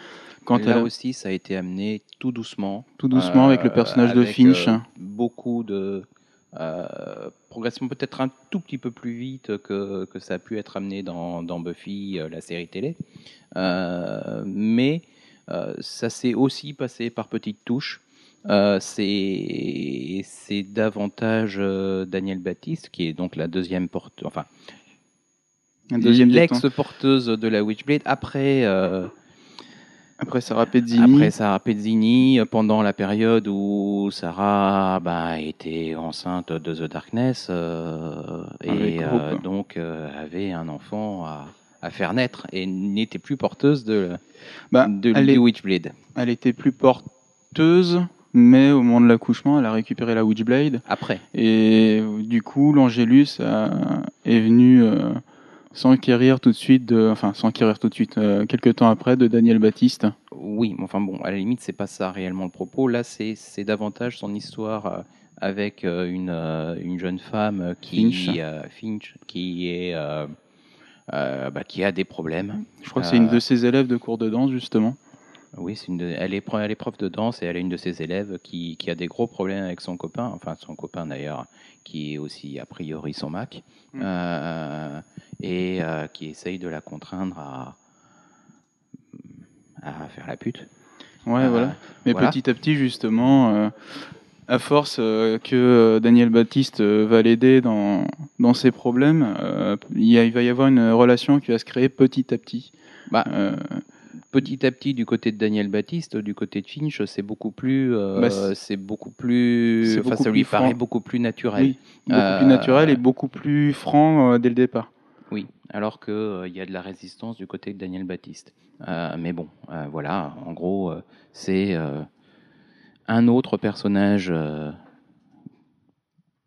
quand Là elle, aussi, ça a été amené tout doucement. tout doucement avec le personnage de Finch. euh, beaucoup de euh, progression peut-être un tout petit peu plus vite que, que ça a pu être amené dans, dans Buffy, euh, la série télé. Euh, mais euh, ça s'est aussi passé par petites touches. Euh, c'est davantage euh, Daniel Baptiste qui est donc la deuxième porte enfin un deuxième l'ex l'ex. porteuse de la Witchblade après euh, Après Sarah Pezzini. après Sarah Pezzini, pendant la période où Sarah bah, était enceinte de The Darkness euh, et euh, donc avait un enfant à, à faire naître et n'était plus porteuse de, Bah, de, est- Witchblade. elle était plus porteuse, mais au moment de l'accouchement, elle a récupéré la Witchblade. Après, Et euh, du coup, l'Angélus a- est venu euh, s'enquérir tout de suite, de, enfin s'enquérir tout de suite, euh, quelques temps après, de Daniel Baptiste. oui, mais enfin bon, à la limite, c'est pas ça réellement le propos. Là, c'est c'est davantage son histoire euh, avec euh, une, euh, une jeune femme qui, Finch. euh, Finch, qui est euh, euh, bah, qui a des problèmes. Je crois que c'est une Euh, de ses élèves de cours de danse, justement. Oui, c'est une de- elle, est, pro- elle est prof de danse et elle est une de ses élèves qui, qui a des gros problèmes avec son copain, enfin son copain d'ailleurs, qui est aussi a priori son Mac, Mm. euh, et euh, qui essaye de la contraindre à, à faire la pute. Ouais, Euh, voilà. Mais voilà. petit à petit, justement, euh, à force euh, que euh, Daniel Baptiste euh, va l'aider dans, dans ses problèmes, euh, il, y a- il va y avoir une relation qui va se créer petit à petit. Bah, Euh, Petit à petit, du côté de Daniel Baptiste, du côté de Finch, c'est beaucoup plus, euh, Bah, c'est- beaucoup plus, beaucoup ça lui paraît beaucoup plus naturel. oui, beaucoup Euh, plus naturel et beaucoup plus franc euh, dès le départ. Oui, alors qu'il il y a de la résistance du côté de Daniel Baptiste. Euh, mais bon, euh, voilà, en gros, euh, c'est euh, un autre personnage euh,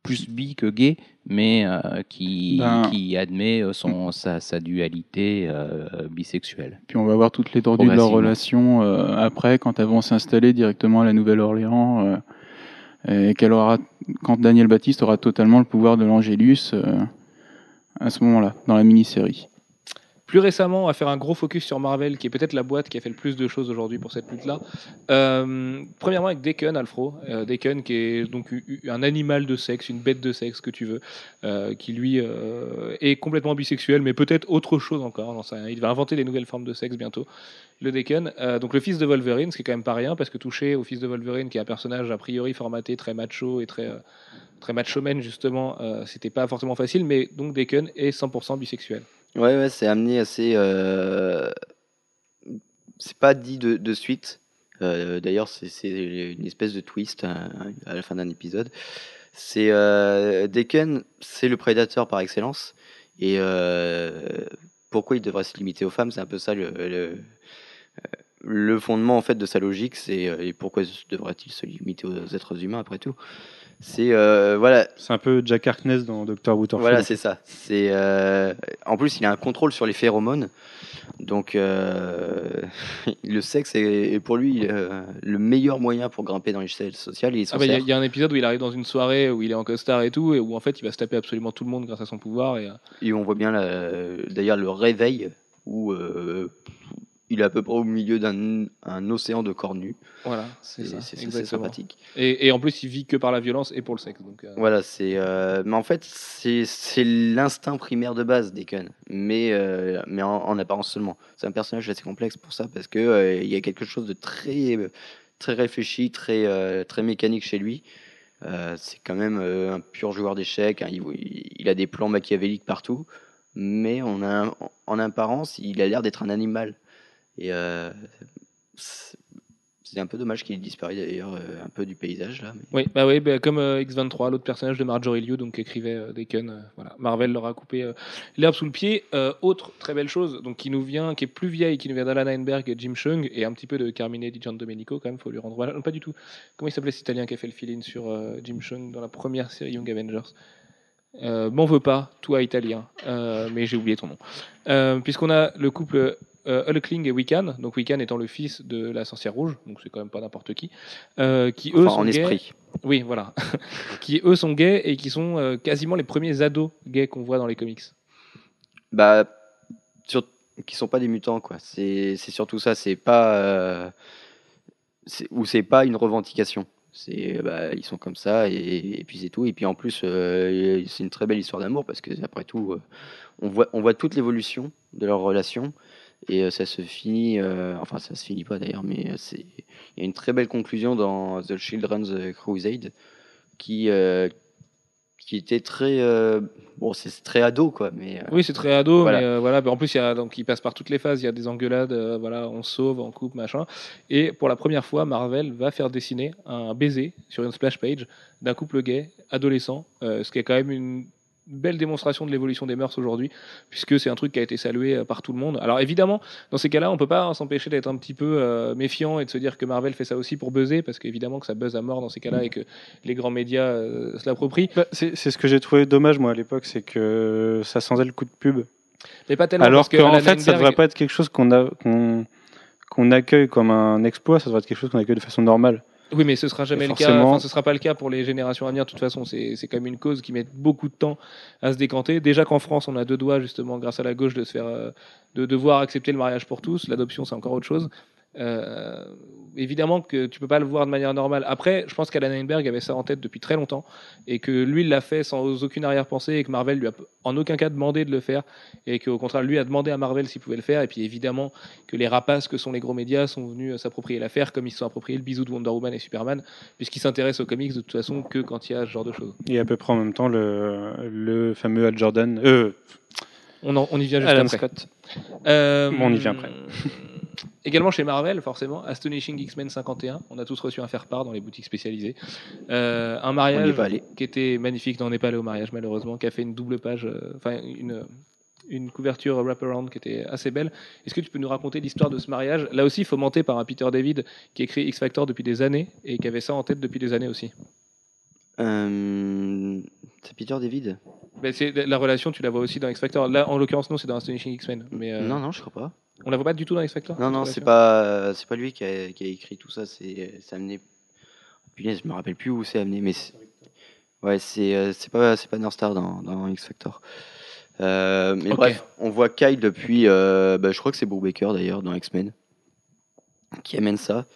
plus bi que gay, mais euh, qui, Ben- qui admet euh, son, sa, sa dualité euh, bisexuelle. Puis on va voir toutes les tordues de leur relation euh, après, quand elles vont s'installer directement à la Nouvelle-Orléans. euh, et qu'elle aura, quand Daniel Baptiste aura totalement le pouvoir de l'Angélus euh, à ce moment-là, dans la mini-série. Plus récemment à faire un gros focus sur Marvel, qui est peut-être la boîte qui a fait le plus de choses aujourd'hui pour cette lutte-là. Euh, premièrement avec Daken, Alfro. Euh, Daken, qui est donc un animal de sexe, une bête de sexe, que tu veux, euh, qui lui est complètement bisexuel, mais peut-être autre chose encore. Il va inventer des nouvelles formes de sexe bientôt. Le euh, donc le fils de Wolverine, ce qui est quand même pas rien, parce que toucher au fils de Wolverine, qui est un personnage a priori formaté très macho et très, très macho-man, justement, c'était pas forcément facile, mais donc Daken est 100% bisexuel. Ouais, ouais, c'est amené assez. euh, C'est pas dit de, de suite. Euh, D'ailleurs, c'est une espèce de twist euh, à la fin d'un épisode. C'est euh, Daken, c'est le prédateur par excellence. Et euh, pourquoi il devrait se limiter aux femmes C'est un peu ça le, le, fondement en fait de sa logique. C'est et pourquoi devrait-il se limiter aux êtres humains après tout? C'est euh, voilà, C'est un peu Jack Harkness dans Doctor Who. voilà, c'est ça. C'est euh, en plus il a un contrôle sur les phéromones, donc euh, [LAUGHS] le sexe est, est pour lui euh, le meilleur moyen pour grimper dans l'échelle sociale. Il Ah bah, Il y, a- y a un épisode où il arrive dans une soirée où il est en costard et tout, et où en fait il va se taper absolument tout le monde grâce à son pouvoir. Et, Et on voit bien d'ailleurs le réveil où euh, il est à peu près au milieu d'un un océan de corps nus. voilà, c'est sympathique. Et, et en plus, il vit que par la violence et pour le sexe. Donc, euh, Voilà, c'est. euh, mais en fait, c'est l'instinct primaire de base d'Eken, mais euh, mais en, en apparence seulement. C'est un personnage assez complexe pour ça parce que il y a quelque chose de très très réfléchi, très très mécanique chez lui. C'est quand même un pur joueur d'échecs. hein, il, il a des plans machiavéliques partout, mais on a en apparence, il a l'air d'être un animal. Et euh, c'est un peu dommage qu'il disparu d'ailleurs euh, un peu du paysage là. Oui, bah oui, bah, comme euh, X23, l'autre personnage de Marjorie Liu, donc écrivait euh, Daken, euh, voilà, Marvel leur a coupé l'herbe sous le pied. Autre très belle chose, donc qui nous vient, qui est plus vieille, qui nous vient d'Alan Heinberg et Jim Chung, et un petit peu de Carmine Di Giandomenico quand même, faut lui rendre hommage. Non, pas du tout. Comment il s'appelait cet Italien qui a fait le fill-in sur Jim Chung dans la première série Young Avengers? M'en veux pas, toi italien, mais j'ai oublié ton nom. Puisqu'on a le couple Hulkling et Wiccan, donc Wiccan étant le fils de la sorcière rouge, donc c'est quand même pas n'importe qui, euh, qui eux Enfin, sont en gays. esprit. Oui, voilà. [LAUGHS] qui eux sont gays et qui sont euh, quasiment les premiers ados gays qu'on voit dans les comics. Bah, sur... qui sont pas des mutants, quoi. C'est surtout ça. C'est pas. euh, Ou c'est pas une revendication. C'est bah, ils sont comme ça et, et puis c'est tout. Et puis en plus, euh, c'est une très belle histoire d'amour parce que après tout, euh, on voit on voit toute l'évolution de leur relation et euh, ça se finit. euh, enfin, ça se finit pas d'ailleurs, mais euh, c'est il y a une très belle conclusion dans The Children's Crusade qui qui était très euh, bon, c'est très ado quoi, mais euh, Oui, c'est très ado, Voilà. mais euh, voilà. en plus, il y a, donc, il passe par toutes les phases. Il y a des engueulades, voilà, on sauve, on coupe, machin. Et pour la première fois, Marvel va faire dessiner un baiser sur une splash page d'un couple gay adolescent, ce qui est quand même une belle démonstration de l'évolution des mœurs aujourd'hui, puisque c'est un truc qui a été salué euh, par tout le monde. Alors évidemment, dans ces cas-là, on peut pas s'empêcher d'être un petit peu euh, méfiant et de se dire que Marvel fait ça aussi pour buzzer, parce qu'évidemment que ça buzz à mort dans ces cas-là et que les grands médias euh, se l'approprient. Bah, c'est ce que j'ai trouvé dommage moi à l'époque, c'est que ça sentait le coup de pub. Mais pas tellement Alors qu'en fait, ça Heinberg- devrait pas être quelque chose qu'on a qu'on qu'on accueille comme un exploit, ça devrait être quelque chose qu'on accueille de façon normale. Oui, mais ce sera jamais le cas. Enfin, ce sera pas le cas pour les générations à venir. De toute façon, c'est c'est quand même une cause qui met beaucoup de temps à se décanter. Déjà qu'en France, on a deux doigts justement, grâce à la gauche, de se faire, euh, de devoir accepter le mariage pour tous. L'adoption, c'est encore autre chose. Euh, évidemment que tu peux pas le voir de manière normale. Après, je pense qu'Alan Heinberg avait ça en tête depuis très longtemps et que lui il l'a fait sans aucune arrière-pensée et que Marvel lui a en aucun cas demandé de le faire et qu'au contraire lui a demandé à Marvel s'il pouvait le faire. Et puis évidemment que les rapaces que sont les gros médias sont venus euh, s'approprier l'affaire comme ils se sont appropriés le bisou de Wonder Woman et Superman puisqu'ils s'intéressent aux comics de toute façon que quand il y a ce genre de choses. Et à peu près en même temps le, le fameux Al Jordan, euh, On, en- on y vient juste Alan après. Scott. Euh, Bon, on y vient après. [LAUGHS] Également chez Marvel, forcément, Astonishing X-Men 51. On a tous reçu un faire-part dans les boutiques spécialisées. Euh, un mariage qui était magnifique. Non, on n'est pas allé au mariage, malheureusement, qui a fait une double page, euh, enfin, une, une couverture wraparound qui était assez belle. Est-ce que tu peux nous raconter l'histoire de ce mariage? Là aussi, fomenté par un Peter David qui écrit X Factor depuis des années et qui avait ça en tête depuis des années aussi. Euh, c'est Peter David? Mais c'est la relation, tu la vois aussi dans X Factor. Là, en l'occurrence, non, c'est dans Astonishing X-Men. Mais euh, Non, non, je crois pas. On la voit pas du tout dans X Factor. Non, non, c'est pas, c'est pas lui qui a, qui a écrit tout ça. C'est, c'est amené. Punaise, je me rappelle plus où c'est amené, mais c'est- ouais, c'est, euh, c'est pas, c'est pas North Star dans, dans X Factor. Euh, mais bref, on voit Kyle depuis, euh, bah, je crois que c'est Brubaker d'ailleurs dans X-Men, qui amène ça,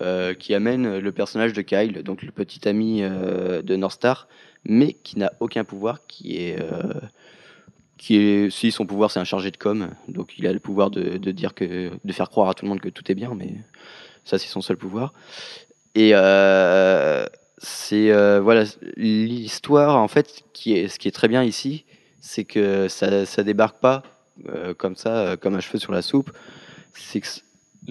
euh, qui amène le personnage de Kyle, donc le petit ami euh, de Northstar, mais qui n'a aucun pouvoir, qui est, euh, qui est, si son pouvoir c'est un chargé de com, donc il a le pouvoir de, de dire que, de faire croire à tout le monde que tout est bien, mais ça c'est son seul pouvoir. Et euh, c'est euh, voilà l'histoire en fait qui est ce qui est très bien ici, c'est que ça ça débarque pas euh, comme ça euh, comme un cheveu sur la soupe. C'est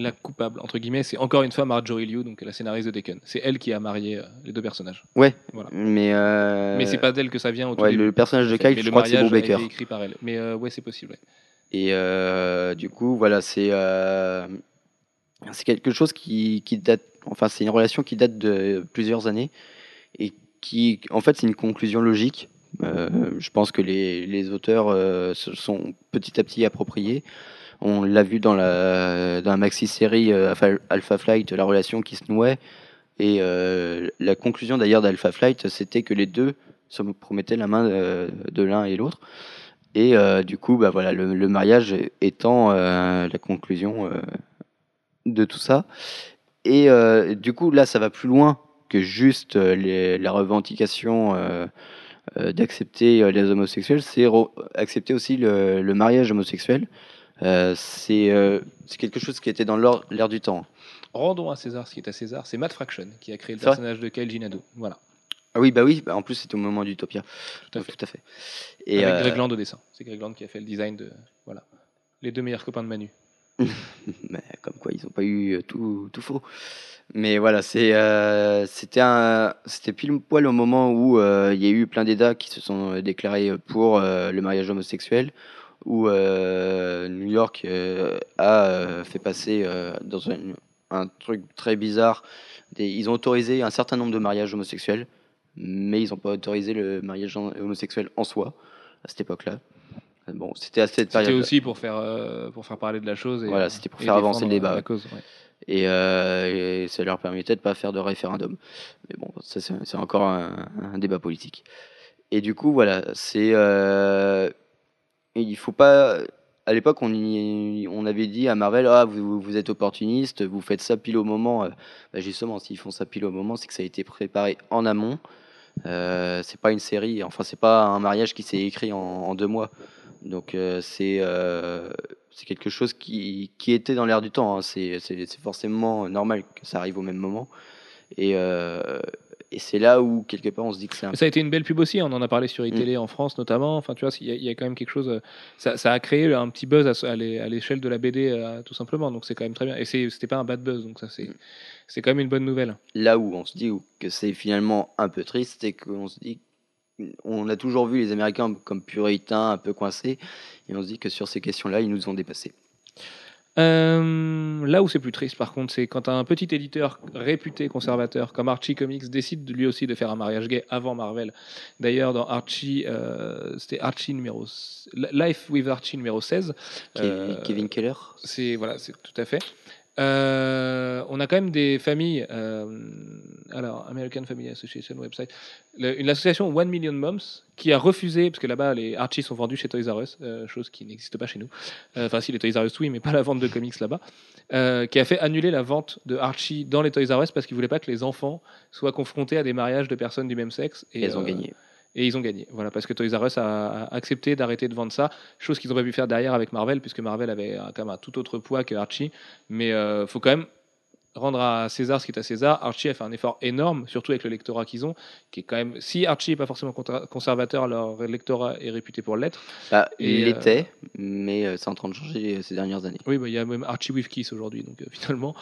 La coupable, entre guillemets, c'est encore une fois Marjorie Liu, donc la scénariste de Taken. C'est elle qui a marié euh, les deux personnages. ouais, Voilà. mais euh, Mais c'est pas d'elle que ça vient au tout ouais, début. le personnage de Kyle, le je crois que c'est a Brubaker. été écrit par elle. Mais euh, ouais, c'est possible. ouais. Et du coup, voilà, c'est c'est quelque chose qui, qui date, enfin, c'est une relation qui date de plusieurs années et qui, en fait, c'est une conclusion logique. Je pense que les, les auteurs se sont petit à petit appropriés. On l'a vu dans la, dans la maxi-série euh, Alpha- Flight, la relation qui se nouait. Et euh, la conclusion d'ailleurs d'Alpha Flight, c'était que les deux se promettaient la main euh, de l'un et l'autre. Et du coup, bah voilà, le, mariage étant la conclusion de tout ça. Et du coup, là, ça va plus loin que juste la revendication d'accepter les homosexuels. C'est accepter aussi le mariage homosexuel. Euh, c'est euh, c'est quelque chose qui était dans l'air du temps. Rendons à César ce qui est à César. C'est Matt Fraction qui a créé le personnage de Kyle Ginado. Voilà, Ah oui, bah oui, bah en plus, c'était au moment d'Utopia. tout. Tout à fait. Et, Avec euh, Greg Land au dessin. C'est Greg Land qui a fait le design de. Voilà. Les deux meilleurs copains de Manu. [LAUGHS] Mais comme quoi, ils n'ont pas eu euh, tout, tout faux. Mais voilà, euh, c'était c'était pile poil au moment où euh, il y a eu plein d'États qui se sont euh, déclarés pour euh, le mariage homosexuel, où euh, New York euh, a euh, fait passer dans un, un truc très bizarre. Des, ils ont autorisé un certain nombre de mariages homosexuels, mais ils n'ont pas autorisé le mariage homosexuel en soi à cette époque-là. Bon, c'était à cette C'était aussi pour faire, euh, pour faire parler de la chose. Et, Voilà, c'était pour faire avancer le débat. La cause, ouais. Et, euh, et ça leur permettait de pas faire de référendum. Mais bon, ça c'est c'est encore un, un débat politique. Et du coup, voilà, c'est euh, il faut pas. À l'époque, on, avait dit à Marvel, ah vous, êtes opportuniste, vous faites ça pile au moment. Euh, bah, justement, s'ils font ça pile au moment, c'est que ça a été préparé en amont. Euh, c'est pas une série, enfin c'est pas un mariage qui s'est écrit en, deux mois. Donc euh, c'est euh, c'est quelque chose qui, était dans l'air du temps. hein. C'est forcément normal que ça arrive au même moment. Et, et c'est là où quelque part on se dit que c'est un ça a été une belle pub aussi, on en a parlé sur iTélé en France notamment. Enfin, tu vois, il y, a- il y a quand même quelque chose. euh, Ça, ça a créé un petit buzz à l'échelle de la BD, euh, tout simplement. Donc c'est quand même très bien. Et c'était pas un bad buzz, donc ça c'est c'est quand même une bonne nouvelle. là où on se dit que c'est finalement un peu triste, c'est qu'on se dit on a toujours vu les Américains comme puritains, un peu coincés, et on se dit que sur ces questions-là, ils nous ont dépassés. Euh, là où c'est plus triste, par contre, c'est quand un petit éditeur réputé conservateur comme Archie Comics décide de- lui aussi de faire un mariage gay avant Marvel. D'ailleurs, dans Archie, euh, c'était Archie numéro Life with Archie numéro 16. Ke- Euh, Kevin Keller C'est voilà, c'est tout à fait. Euh, on a quand même des familles. euh, alors, American Family Association website, le- une association One Million Moms qui a refusé parce que là-bas les Archie sont vendus chez Toys R Us, euh, chose qui n'existe pas chez nous. Enfin, si les Toys R Us oui, mais pas la vente de comics là-bas. Qui a fait annuler la vente de Archie dans les Toys R Us parce qu'ils voulaient pas que les enfants soient confrontés à des mariages de personnes du même sexe. Et elles ont gagné. Et ils ont gagné. Voilà, parce que Toys R Us a, accepté d'arrêter de vendre ça, chose qu'ils pas pu faire derrière avec Marvel, puisque Marvel avait euh, quand même un tout autre poids que Archie. Mais il faut quand même rendre à César ce qui est à César. Archie a fait un effort énorme, surtout avec le lectorat qu'ils ont, qui est quand même. Si Archie n'est pas forcément conservateur, leur lectorat est réputé pour l'être. Bah, il euh, l'était, mais euh, c'est en train de changer euh, ces dernières années. Oui, bah, il y a même Archie with Kiss aujourd'hui, donc euh, finalement.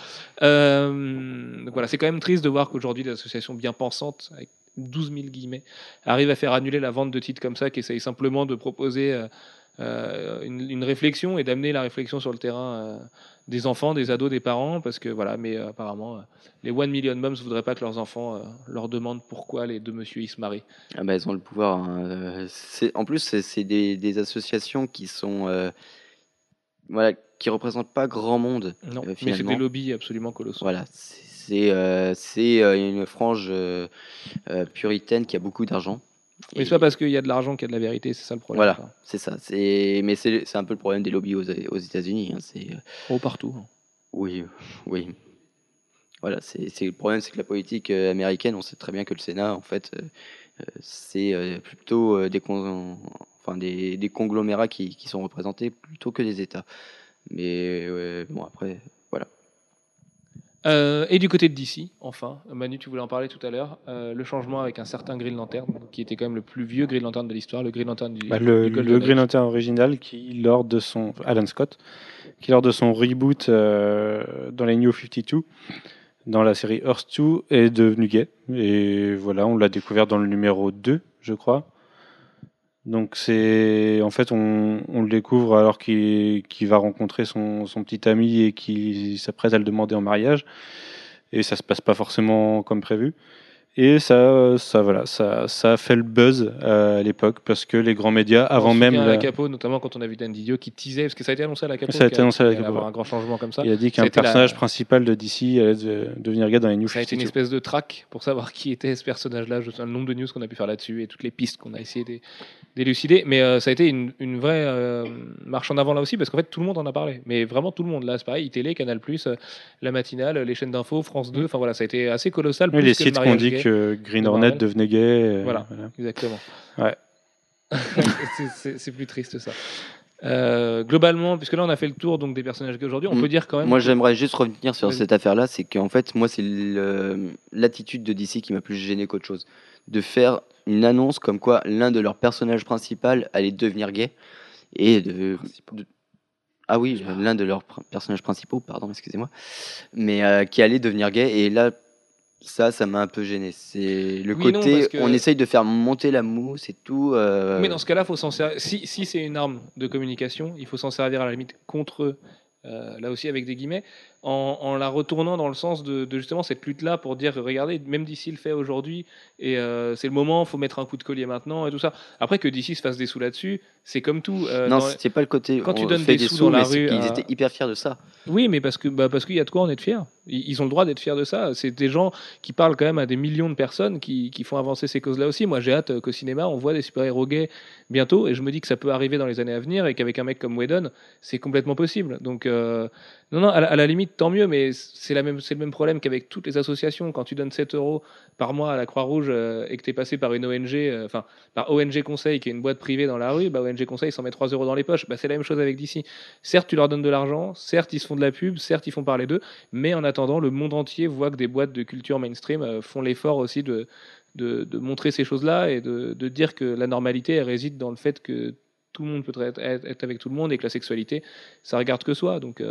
Euh, donc voilà, c'est quand même triste de voir qu'aujourd'hui, des associations bien pensantes, avec 12 000 guillemets, arrivent à faire annuler la vente de titres comme ça, qui essayent simplement de proposer euh, euh, une, une réflexion et d'amener la réflexion sur le terrain euh, des enfants, des ados, des parents, parce que voilà, mais euh, apparemment, les One Million Moms ne voudraient pas que leurs enfants leur demandent pourquoi les deux monsieur ils se marient. Ah bah, elles ont le pouvoir. hein. En plus, c'est des, des associations qui sont. voilà, qui représentent pas grand monde. Non, mais c'est des lobbies absolument colossaux. Voilà, c'est c'est, euh, euh, une frange euh, puritaine qui a beaucoup d'argent. Mais pas parce qu'il y a de l'argent qu'il y a de la vérité, c'est ça le problème. Voilà, c'est ça. Mais c'est un peu le problème des lobbies aux, aux États-Unis. hein, C'est Oh, partout. oui, oui. Voilà, c'est le problème, c'est que la politique américaine, on sait très bien que le Sénat, en fait, euh, c'est euh, plutôt des, con- enfin, des, des conglomérats qui, qui sont représentés plutôt que des États. Mais bon, après. Euh, et du côté de DC, enfin, Manu, tu voulais en parler tout à l'heure, euh, le changement avec un certain Green Lantern, qui était quand même le plus vieux Green Lantern de l'histoire, le Green Lantern du, Bah, le, du. Green Lantern original qui, lors de son Alan Scott, qui lors de son reboot euh, dans les New 52, dans la série Earth 2, est devenu gay. Et voilà, on l'a découvert dans le numéro 2, je crois. Donc c'est en fait on, le découvre alors qu'il va rencontrer son, son petit ami et qu'il s'apprête à le demander en mariage et ça se passe pas forcément comme prévu. Et ça, ça, voilà, ça, ça a fait le buzz euh, à l'époque parce que les grands médias, avant même, la- la Capo, notamment quand on a vu Dan Didio qui teasait, parce que ça a été annoncé à la Capo. Ça a été annoncé à la Capo, avoir un grand changement comme ça. il a dit qu'un la- personnage principal de DC allait de- devenir gay dans les New Ça a été une 52. espèce de track pour savoir qui était ce personnage-là. Le nombre de news qu'on a pu faire là-dessus et toutes les pistes qu'on a essayé d'é- d'élucider. Mais euh, ça a été une, une vraie euh, marche en avant là aussi parce qu'en fait tout le monde en a parlé. Mais vraiment tout le monde. Là, c'est pareil, télé, Canal, euh, la matinale, les chaînes d'infos, France 2. Enfin voilà, ça a été assez colossal. Oui, les sites qui ont mariage dit. Que Green Hornet devenait gay. euh, Voilà. Exactement. Ouais. [LAUGHS] C'est- plus triste ça. Euh, globalement, puisque là on a fait le tour donc des personnages gays aujourd'hui, on Mm. peut dire quand même. Moi, que- j'aimerais juste revenir sur cette affaire-là, c'est qu'en fait, moi, c'est l'attitude de DC qui m'a plus gêné qu'autre chose. De faire une annonce comme quoi l'un de leurs personnages principaux allait devenir gay. Et de. de- ah oui, l'un de leurs pr- personnages principaux, pardon, excusez-moi. Mais euh, qui allait devenir gay. Et là, ça, ça m'a un peu gêné. C'est le Oui, côté, que- on essaye de faire monter la mousse et tout. euh, Mais dans ce cas-là, faut s'en servir. Si, si c'est une arme de communication, il faut s'en servir à la limite contre eux. euh, là aussi avec des guillemets, en, en la retournant dans le sens de, de justement cette lutte-là pour dire regardez, même d'ici le fait aujourd'hui, et euh, c'est le moment, faut mettre un coup de collier maintenant et tout ça. Après que d'ici se fasse des sous là-dessus, c'est comme tout. euh, non, c'est pas le côté. quand tu on donnes fait des sous dans la rue qu'ils à- étaient hyper fiers de ça. Oui, mais parce que bah, parce qu'il y a de quoi en être fier. Ils, ils ont le droit d'être fiers de ça. C'est des gens qui parlent quand même à des millions de personnes qui, qui font avancer ces causes-là aussi. Moi, j'ai hâte qu'au cinéma, on voit des super-héros gays bientôt, et je me dis que ça peut arriver dans les années à venir, et qu'avec un mec comme Whedon, c'est complètement possible. Donc, euh, non, non, à la, limite, tant mieux, mais c'est le même problème qu'avec toutes les associations. Quand tu donnes 7 euros par mois à la Croix-Rouge euh, et que tu es passé par une ONG, euh, enfin, par ONG Conseil, qui est une boîte privée dans la rue, bah, ONG Conseil s'en met 3 euros dans les poches. Bah, c'est la même chose avec DC. Certes, tu leur donnes de l'argent, certes, ils se font de la pub, certes, ils font parler d'eux, mais en attendant, le monde entier voit que des boîtes de culture mainstream euh, font l'effort aussi de, montrer ces choses-là et de, dire que la normalité, elle réside dans le fait que tout le monde peut être, avec tout le monde et que la sexualité, ça regarde que soi. Donc,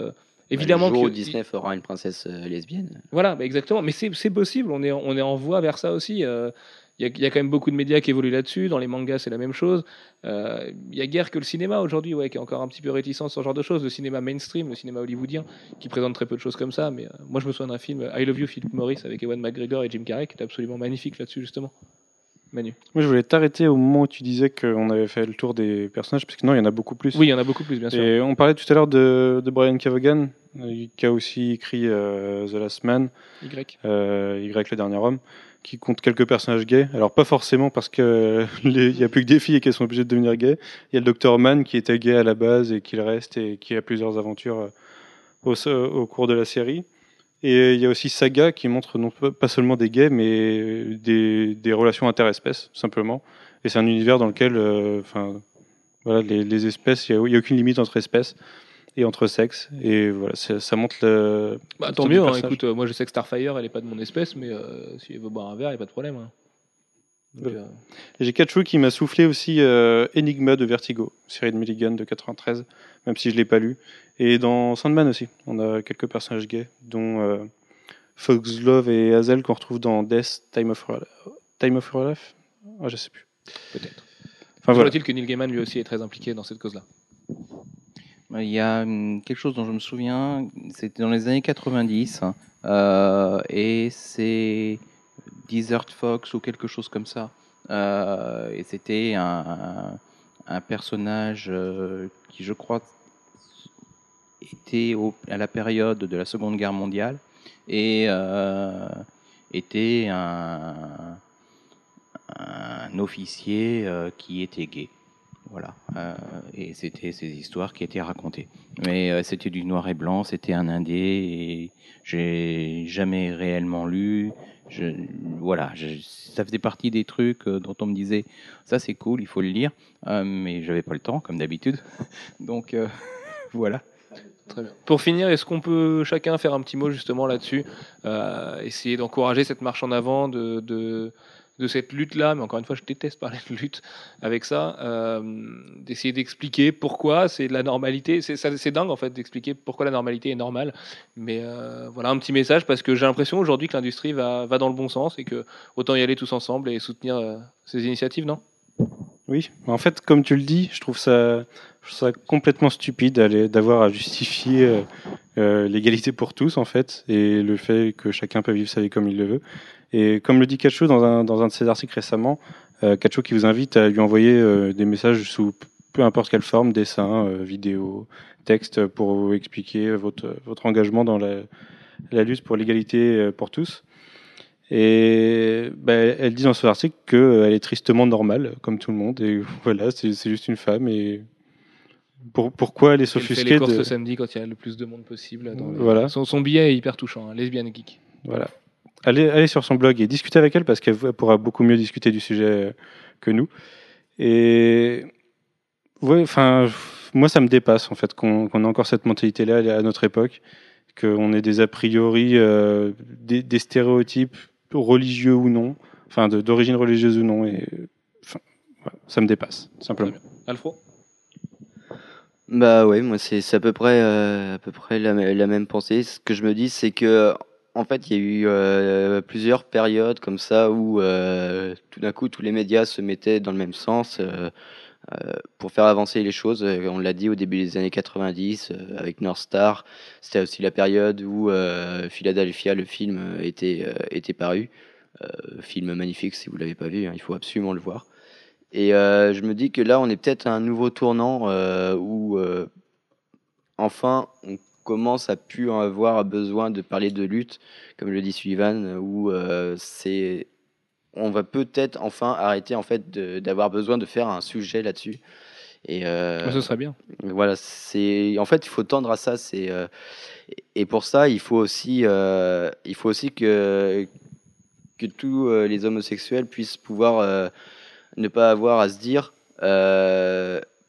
évidemment le jour que où Disney fera une princesse euh, lesbienne. voilà, bah exactement. Mais c'est possible. On est, on est en voie vers ça aussi. Euh, Il y, a, il y a quand même beaucoup de médias qui évoluent là-dessus. Dans les mangas, c'est la même chose. Euh, Il y a guère que le cinéma aujourd'hui, ouais, qui est encore un petit peu réticent sur ce genre de choses. Le cinéma mainstream, le cinéma hollywoodien, qui présente très peu de choses comme ça. Mais euh, moi, je me souviens d'un film, I Love You, Philip Morris, avec Ewan McGregor et Jim Carrey, qui est absolument magnifique là-dessus, justement. Manu. Moi, je voulais t'arrêter au moment où tu disais qu'on avait fait le tour des personnages, parce que non, il y en a beaucoup plus. Oui, il y en a beaucoup plus, bien sûr. Et on parlait tout à l'heure de, de Brian Cavagan, euh, qui a aussi écrit euh, The Last Man, Y. euh, Y le dernier homme, qui compte quelques personnages gays. Alors pas forcément parce que [LAUGHS] il y a plus que des filles et qu'elles sont obligées de devenir gays. Il y a le Dr Man qui était gay à la base et qui le reste et qui a plusieurs aventures euh, au, au cours de la série. Et il y a aussi Saga qui montre non pas seulement des gays, mais des, des relations interespèces, simplement. Et c'est un univers dans lequel, euh, enfin, voilà, les, les espèces, il n'y a, il y a aucune limite entre espèces et entre sexes. Et voilà, ça, ça montre le. Bah, tant mieux. hein. Écoute, euh, moi, je sais que Starfire, elle est pas de mon espèce, mais euh, si elle veut boire un verre, il n'y a pas de problème. hein. Voilà. euh, J'ai Kachu qui m'a soufflé aussi euh, Enigma de Vertigo, série de Milligan de 93, même si je l'ai pas lu. Et dans Sandman aussi, on a quelques personnages gays, dont euh, Foxglove et Hazel qu'on retrouve dans Death, Time of Your, Time of Your Life Ah, Je sais plus. Peut-être. Enfin voilà. Semble-t-il que Neil Gaiman lui aussi est très impliqué dans cette cause-là? Il y a hum, quelque chose dont je me souviens, c'était dans les années 90, euh, et c'est Desert Fox ou quelque chose comme ça. Euh, et c'était un, un personnage euh, qui, je crois, était à la période de la Seconde Guerre mondiale et euh, était un, un officier qui était gay. Voilà. Et c'était ces histoires qui étaient racontées. Mais c'était du noir et blanc, c'était un indé, et j'ai jamais réellement lu. Je, voilà, je- ça faisait partie des trucs euh, dont on me disait ça c'est cool, il faut le lire, Euh, mais j'avais pas le temps comme d'habitude. [LAUGHS] Donc euh, [LAUGHS] voilà. Très bien. Pour finir, est-ce qu'on peut chacun faire un petit mot justement là-dessus, euh, essayer d'encourager cette marche en avant de, de, de cette lutte-là, mais encore une fois, je déteste parler de lutte avec ça, euh, d'essayer d'expliquer pourquoi c'est de la normalité. C'est dingue en fait d'expliquer pourquoi la normalité est normale. Mais euh, voilà un petit message parce que j'ai l'impression aujourd'hui que l'industrie va, va dans le bon sens et que autant y aller tous ensemble et soutenir euh, ces initiatives, non? Oui, en fait, comme tu le dis, je trouve ça, je trouve ça complètement stupide d'avoir à justifier euh, euh, l'égalité pour tous, en fait, et le fait que chacun peut vivre sa vie comme il le veut. Et comme le dit Kacho dans un, de ses articles récemment, euh, Kacho qui vous invite à lui envoyer euh, des messages sous peu importe quelle forme, dessin, vidéo, texte, pour vous expliquer votre, engagement dans la, lutte pour l'égalité pour tous. Et ben, elle dit dans son article qu'elle est tristement normale, comme tout le monde. Et [LAUGHS] voilà, c'est juste une femme. Et pour, pourquoi Elle fait s'offusquer les courses de... le samedi quand il y a le plus de monde possible. dans les- Voilà. Son, son billet est hyper touchant, hein, lesbienne geek. Voilà. Allez, allez sur son blog et discutez avec elle parce qu'elle elle pourra beaucoup mieux discuter du sujet euh, que nous. Et ouais, enfin, moi ça me dépasse en fait qu'on qu'on ait encore cette mentalité-là à notre époque, qu'on ait des a priori, euh, des, des stéréotypes religieux ou non, enfin d'origine religieuse ou non. Et enfin, voilà, ça me dépasse simplement. Alfro? Bah ouais, moi c'est à peu près euh, à peu près la, me- la même pensée. Ce que je me dis, c'est que en fait, il y a eu euh, plusieurs périodes comme ça où euh, tout d'un coup tous les médias se mettaient dans le même sens pour faire avancer les choses. Euh, On l'a dit au début des années 90 euh, avec North Star. C'était aussi la période où euh, Philadelphia, le film, euh, était euh, était paru. Euh, film magnifique si vous l'avez pas vu, hein, il faut absolument le voir. Et euh, je me dis que là, on est peut-être à un nouveau tournant euh, où, euh, enfin, on commence à en avoir besoin de parler de lutte, comme le dit Sullivan, où euh, c'est, on va peut-être enfin arrêter en fait d'avoir besoin de faire un sujet là-dessus. Et euh, Ce serait bien. voilà, c'est en fait il faut tendre à ça. C'est euh, et pour ça il faut aussi euh, il faut aussi que que tous les homosexuels puissent pouvoir ne pas avoir à se dire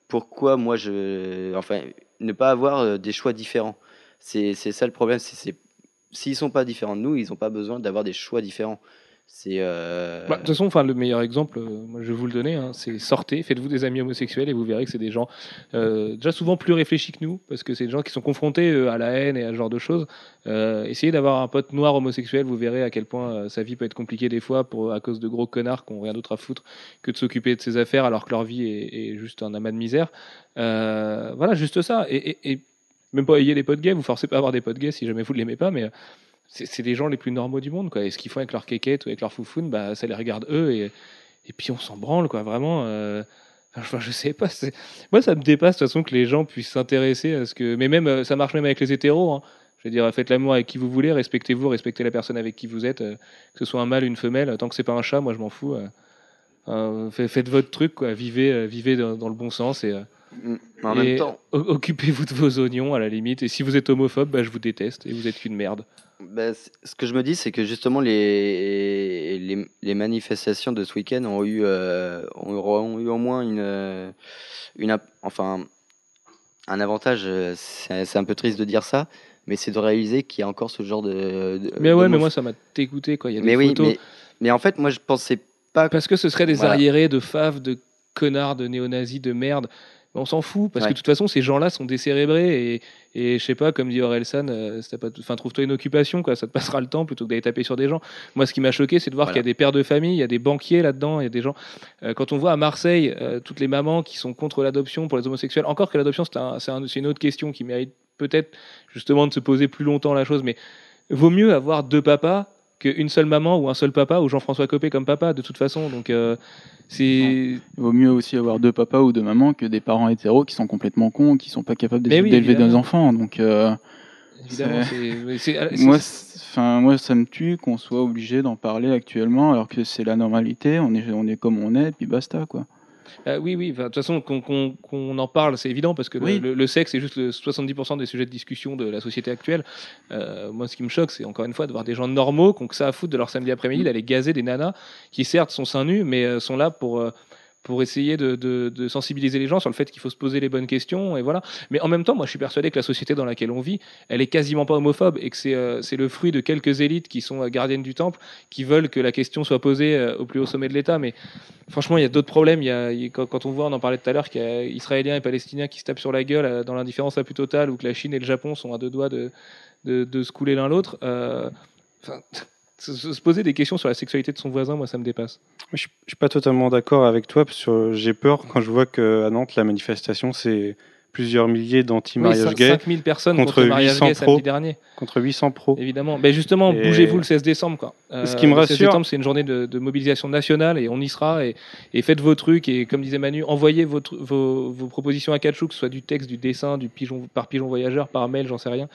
pourquoi moi je enfin ne pas avoir des choix différents. C'est c'est ça le problème. C'est c'est- s'ils sont pas différents de nous, ils n'ont pas besoin d'avoir des choix différents. Euh, Bah, de toute façon, le meilleur exemple, euh, moi, je vais vous le donner, hein, c'est sortez, faites-vous des amis homosexuels et vous verrez que c'est des gens euh, déjà souvent plus réfléchis que nous, parce que c'est des gens qui sont confrontés à la haine et à ce genre de choses. Essayez d'avoir un pote noir homosexuel, vous verrez à quel point sa vie peut être compliquée des fois pour, à cause de gros connards qui n'ont rien d'autre à foutre que de s'occuper de ses affaires alors que leur vie est, juste un amas de misère. Voilà, juste ça. Et, même pas ayez des potes gays, vous forcez pas à avoir des potes gays si jamais vous ne l'aimez pas, mais c'est des gens les plus normaux du monde. Quoi. Et ce qu'ils font avec leur kékette ou avec leur foufoune, bah, ça les regarde eux et, puis on s'en branle, quoi, vraiment. euh, je sais pas. Moi, ça me dépasse de toute façon que les gens puissent s'intéresser à ce que. Mais même, euh, ça marche même avec les hétéros. hein. Je veux dire, faites l'amour avec qui vous voulez, respectez-vous, respectez la personne avec qui vous êtes, euh, que ce soit un mâle, une femelle. Tant que c'est pas un chat, moi, je m'en fous. fait- faites votre truc, quoi. Vivez, vivez dans, dans le bon sens et, Mm. en et même temps. occupez-vous de vos oignons à la limite. Et si vous êtes homophobe, bah, je vous déteste et vous êtes qu'une merde. C- ce que je me dis, c'est que justement, les, les, les manifestations de ce week-end ont eu, euh, ont, eu au moins une, euh, une, enfin, un avantage. euh, C'est un peu triste de dire ça, mais c'est de réaliser qu'il y a encore ce genre de. de- Mais ouais, mais moi, ça m'a dégoûté, quoi. Il y a des mais oui, photos. mais, mais en fait, moi, je pensais pas. Parce que ce seraient des Voilà. arriérés de faves, de connards, de néo-nazis, de merde. On s'en fout, parce Ouais. que de toute façon, ces gens-là sont décérébrés et, et je sais pas, comme dit Orelsan, euh, enfin, trouve-toi une occupation, quoi, ça te passera le temps plutôt que d'aller taper sur des gens. Moi, ce qui m'a choqué, c'est de voir Voilà. qu'il y a des pères de famille, il y a des banquiers là-dedans, il y a des gens. Euh, quand on voit à Marseille euh, toutes les mamans qui sont contre l'adoption pour les homosexuels, encore que l'adoption, c'est un- une autre question qui mérite peut-être justement de se poser plus longtemps la chose, mais vaut mieux avoir deux papas qu'une seule maman ou un seul papa ou Jean-François Copé comme papa de toute façon. Donc euh, c'est Il vaut mieux aussi avoir deux papas ou deux mamans que des parents hétéros qui sont complètement cons, qui sont pas capables oui, d'élever des enfants. Donc, euh, Évidemment, c'est- c'est- c'est- Moi, enfin, moi, ça me tue qu'on soit obligé d'en parler actuellement, alors que c'est la normalité. On est, on est comme on est, puis basta, quoi. Euh, oui, oui. De toute façon, qu'on en parle, c'est évident parce que le- Oui. le, le sexe est juste le 70% des sujets de discussion de la société actuelle. Euh, moi, ce qui me choque, c'est encore une fois de voir des gens normaux qui ont que ça à foutre de leur samedi après-midi, d'aller gazer des nanas qui, certes, sont seins nus, mais euh, sont là pour. Pour essayer de, sensibiliser les gens sur le fait qu'il faut se poser les bonnes questions et voilà. Mais en même temps, moi, je suis persuadé que la société dans laquelle on vit, elle est quasiment pas homophobe et que c'est euh, le fruit de quelques élites qui sont euh, gardiennes du temple, qui veulent que la question soit posée euh, au plus haut sommet de l'État. Mais Franchement, il y a d'autres problèmes. Il y a, quand, on voit, on en parlait tout à l'heure, qu'il y a Israéliens et Palestiniens qui se tapent sur la gueule dans l'indifférence la plus totale, ou que la Chine et le Japon sont à deux doigts de, se couler l'un l'autre. Se, se- se poser des questions sur la sexualité de son voisin, moi, ça me dépasse. Je je suis pas totalement d'accord avec toi. parce que J'ai peur quand je vois qu'à Nantes, la manifestation, c'est plusieurs milliers d'anti-mariage Oui, gay 5000 personnes contre, contre le mariage 800 gay samedi pros. dernier, contre 800 pros. évidemment. Mais justement, Et- bougez-vous le 16 décembre. Quoi. Ce qui me le 16 rassure- décembre, c'est une journée de, de mobilisation nationale et on y sera. Et, et faites vos trucs. Et comme disait Manu, envoyez vos, vos propositions à Kachou, que ce soit du texte, du dessin, du pigeon, par pigeon voyageur, par mail, j'en sais rien.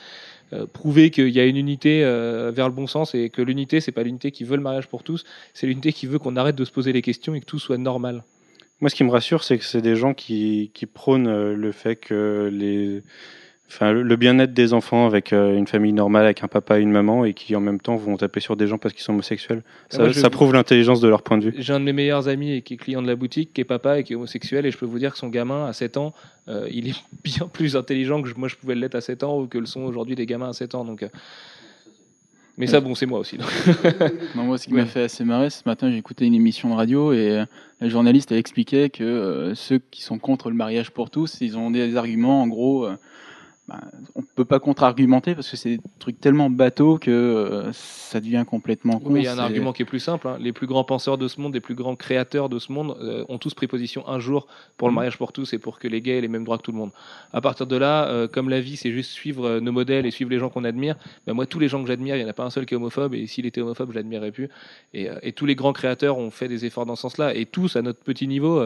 Euh, prouvez qu'il y a une unité euh, vers le bon sens et que l'unité, c'est pas l'unité qui veut le mariage pour tous, c'est l'unité qui veut qu'on arrête de se poser les questions et que tout soit normal. Moi, ce qui me rassure, c'est que c'est des gens qui, qui prônent euh, le fait que les, enfin, le bien-être des enfants avec euh, une famille normale, avec un papa et une maman, et qui en même temps vont taper sur des gens parce qu'ils sont homosexuels. Ça, moi, je- ça prouve l'intelligence de leur point de vue. J'ai un de mes meilleurs amis et qui est client de la boutique, qui est papa et qui est homosexuel, et je peux vous dire que son gamin à 7 ans, euh, il est [LAUGHS] bien plus intelligent que je- moi je pouvais l'être à 7 ans ou que le sont aujourd'hui des gamins à 7 ans. Donc, euh, Mais ça, bon, c'est moi aussi. donc. [LAUGHS] Non, moi, ce qui Ouais. m'a fait assez marrer, ce matin, j'ai écouté une émission de radio et la journaliste elle expliquait que euh, ceux qui sont contre le mariage pour tous, ils ont des arguments, en gros, euh, bah, on peut pas contre-argumenter parce que c'est des trucs tellement bateaux que euh, ça devient complètement con. Oui, il y a un argument qui est plus simple. hein. Les plus grands penseurs de ce monde, les plus grands créateurs de ce monde euh, ont tous pris position un jour pour le Mhm. mariage pour tous et pour que les gays aient les mêmes droits que tout le monde. À partir de là, euh, comme la vie, c'est juste suivre nos modèles et suivre les gens qu'on admire, ben moi, tous les gens que j'admire, il n'y en a pas un seul qui est homophobe et s'il était homophobe, je l'admirerais plus. Et, et tous les grands créateurs ont fait des efforts dans ce sens-là et tous, à notre petit niveau,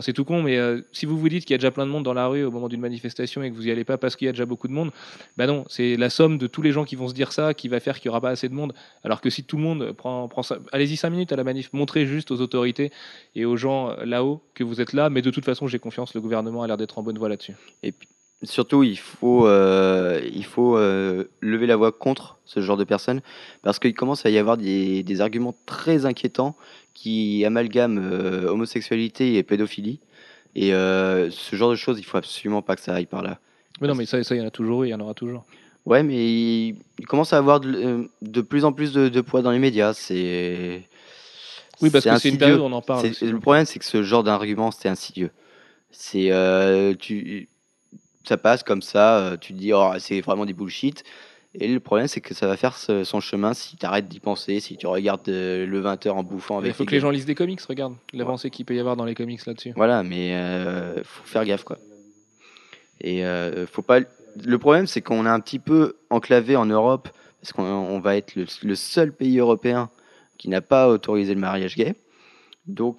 c'est tout con, mais si vous vous dites qu'il y a déjà plein de monde dans la rue au moment d'une manifestation et que vous n'y allez pas parce qu'il y a déjà beaucoup de monde, ben non, c'est la somme de tous les gens qui vont se dire ça qui va faire qu'il n'y aura pas assez de monde. Alors que si tout le monde prend, ça, allez-y 5 minutes à la manif, montrez juste aux autorités et aux gens là-haut que vous êtes là, mais de toute façon, j'ai confiance, le gouvernement a l'air d'être en bonne voie là-dessus. Et puis, surtout, il faut, euh, il faut euh, lever la voix contre ce genre de personnes parce qu'il commence à y avoir des, arguments très inquiétants qui amalgament euh, homosexualité et pédophilie. Et ce genre de choses, il faut absolument pas que ça aille par là. Mais non, mais ça, ça, il y en a toujours il y en aura toujours. Ouais, mais il, il commence à avoir de, euh, de plus en plus de, de poids dans les médias. C'est Oui, parce que c'est une période où on en parle. Le problème, c'est que ce genre d'argument, c'est insidieux. C'est euh, tu, ça passe comme ça. euh, Tu te dis, oh, c'est vraiment des bullshit. Et le problème, c'est que ça va faire son chemin si tu arrêtes d'y penser, si tu regardes le 20h en bouffant Il avec. faut que les gens lisent des comics, regarde l'avancée qu'il peut y avoir dans les comics là-dessus. Voilà, mais euh, faut faire gaffe quoi. Et euh, faut pas. Le problème, c'est qu'on est un petit peu enclavé en Europe parce qu'on on va être le, le seul pays européen qui n'a pas autorisé le mariage gay. Donc,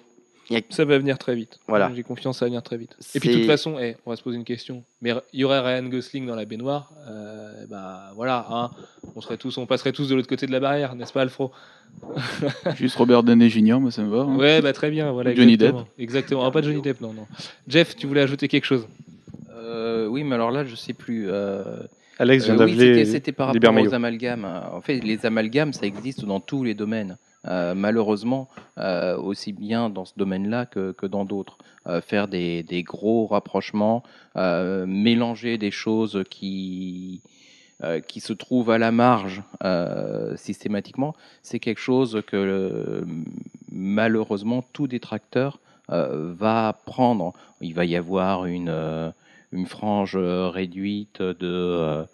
Ça va venir très vite. Voilà. J'ai confiance, ça va venir très vite. Et puis de toute façon, eh, on va se poser une question. Mais il y aurait Ryan Gosling dans la baignoire, euh, bah voilà, hein, on serait tous, on passerait tous de l'autre côté de la barrière, n'est-ce pas, Alfro? [LAUGHS] Juste Robert Downey Jr., moi ça me va. hein. Ouais, bah très bien, voilà. Johnny exactement. Exactement. Ah, pas Johnny Depp, non, non. Jeff, tu voulais ajouter quelque chose? Euh, oui, mais alors là, je sais plus. euh, Alex vient Euh, oui, d'appeler c'était- c'était par rapport aux amalgames. En fait, les amalgames, ça existe dans tous les domaines. Euh, malheureusement, euh, aussi bien dans ce domaine-là que, que dans d'autres. Euh, faire des, des gros rapprochements, mélanger des choses qui, qui se trouvent à la marge systématiquement, c'est quelque chose que malheureusement tout détracteur va prendre. Il va y avoir une, une frange euh, réduite de, euh,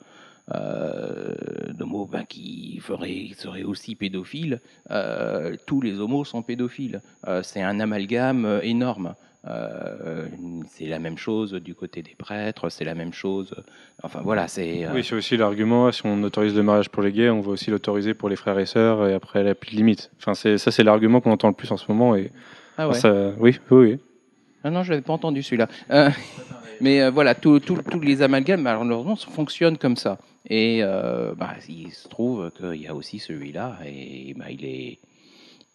euh, d'homos ben, qui ferait, seraient aussi pédophiles. Euh, tous les homos sont pédophiles. Euh, c'est un amalgame énorme. Euh, c'est la même chose du côté des prêtres, c'est la même chose. Enfin voilà, c'est. euh, Oui, c'est aussi l'argument. Si on autorise le mariage pour les gays, on va aussi l'autoriser pour les frères et sœurs, et après, elle a plus de limite. Enfin, c'est, ça, c'est l'argument qu'on entend le plus en ce moment. Et ah ouais? ça, oui, oui, oui. Ah non, je l'avais pas entendu celui-là. [LAUGHS] Mais euh, voilà, tous les amalgames, malheureusement, fonctionnent comme ça. Et euh, bah, il se trouve qu'il y a aussi celui-là, et bah, il est,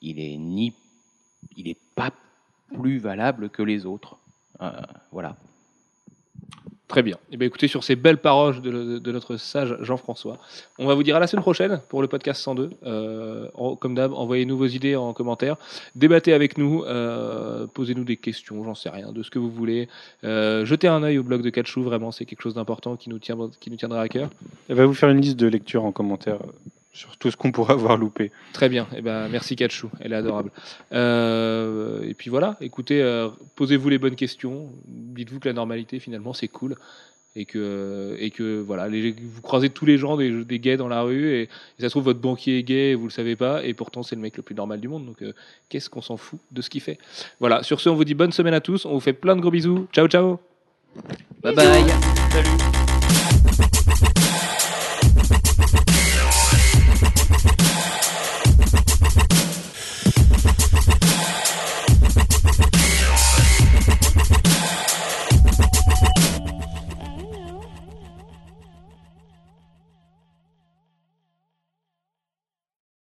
il est ni, il pas plus valable que les autres. Euh, voilà. Très bien. Eh bien, écoutez, sur ces belles paroles de, notre sage Jean-François, on va vous dire à la semaine prochaine pour le podcast 102. Euh, comme d'hab, envoyez-nous vos idées en commentaire, débattez avec nous, euh, posez-nous des questions, j'en sais rien, de ce que vous voulez. Euh, jetez un œil au blog de Catchou, vraiment, c'est quelque chose d'important qui, nous tient, qui nous tiendra à cœur. Elle va vous faire une liste de lecture en commentaire sur tout ce qu'on pourra avoir loupé. Très bien. Eh ben, merci Catchou, elle est adorable. Euh, et puis voilà, écoutez, euh, posez-vous les bonnes questions. Dites-vous que la normalité, finalement, c'est cool. Et que, et que voilà, les- vous croisez tous les gens, des, des gays dans la rue, et, et ça se trouve, votre banquier est gay, et vous le savez pas, et pourtant, c'est le mec le plus normal du monde. Donc, euh, qu'est-ce qu'on s'en fout de ce qu'il fait? Voilà, sur ce, on vous dit bonne semaine à tous. On vous fait plein de gros bisous. Ciao, ciao Bye bye. Salut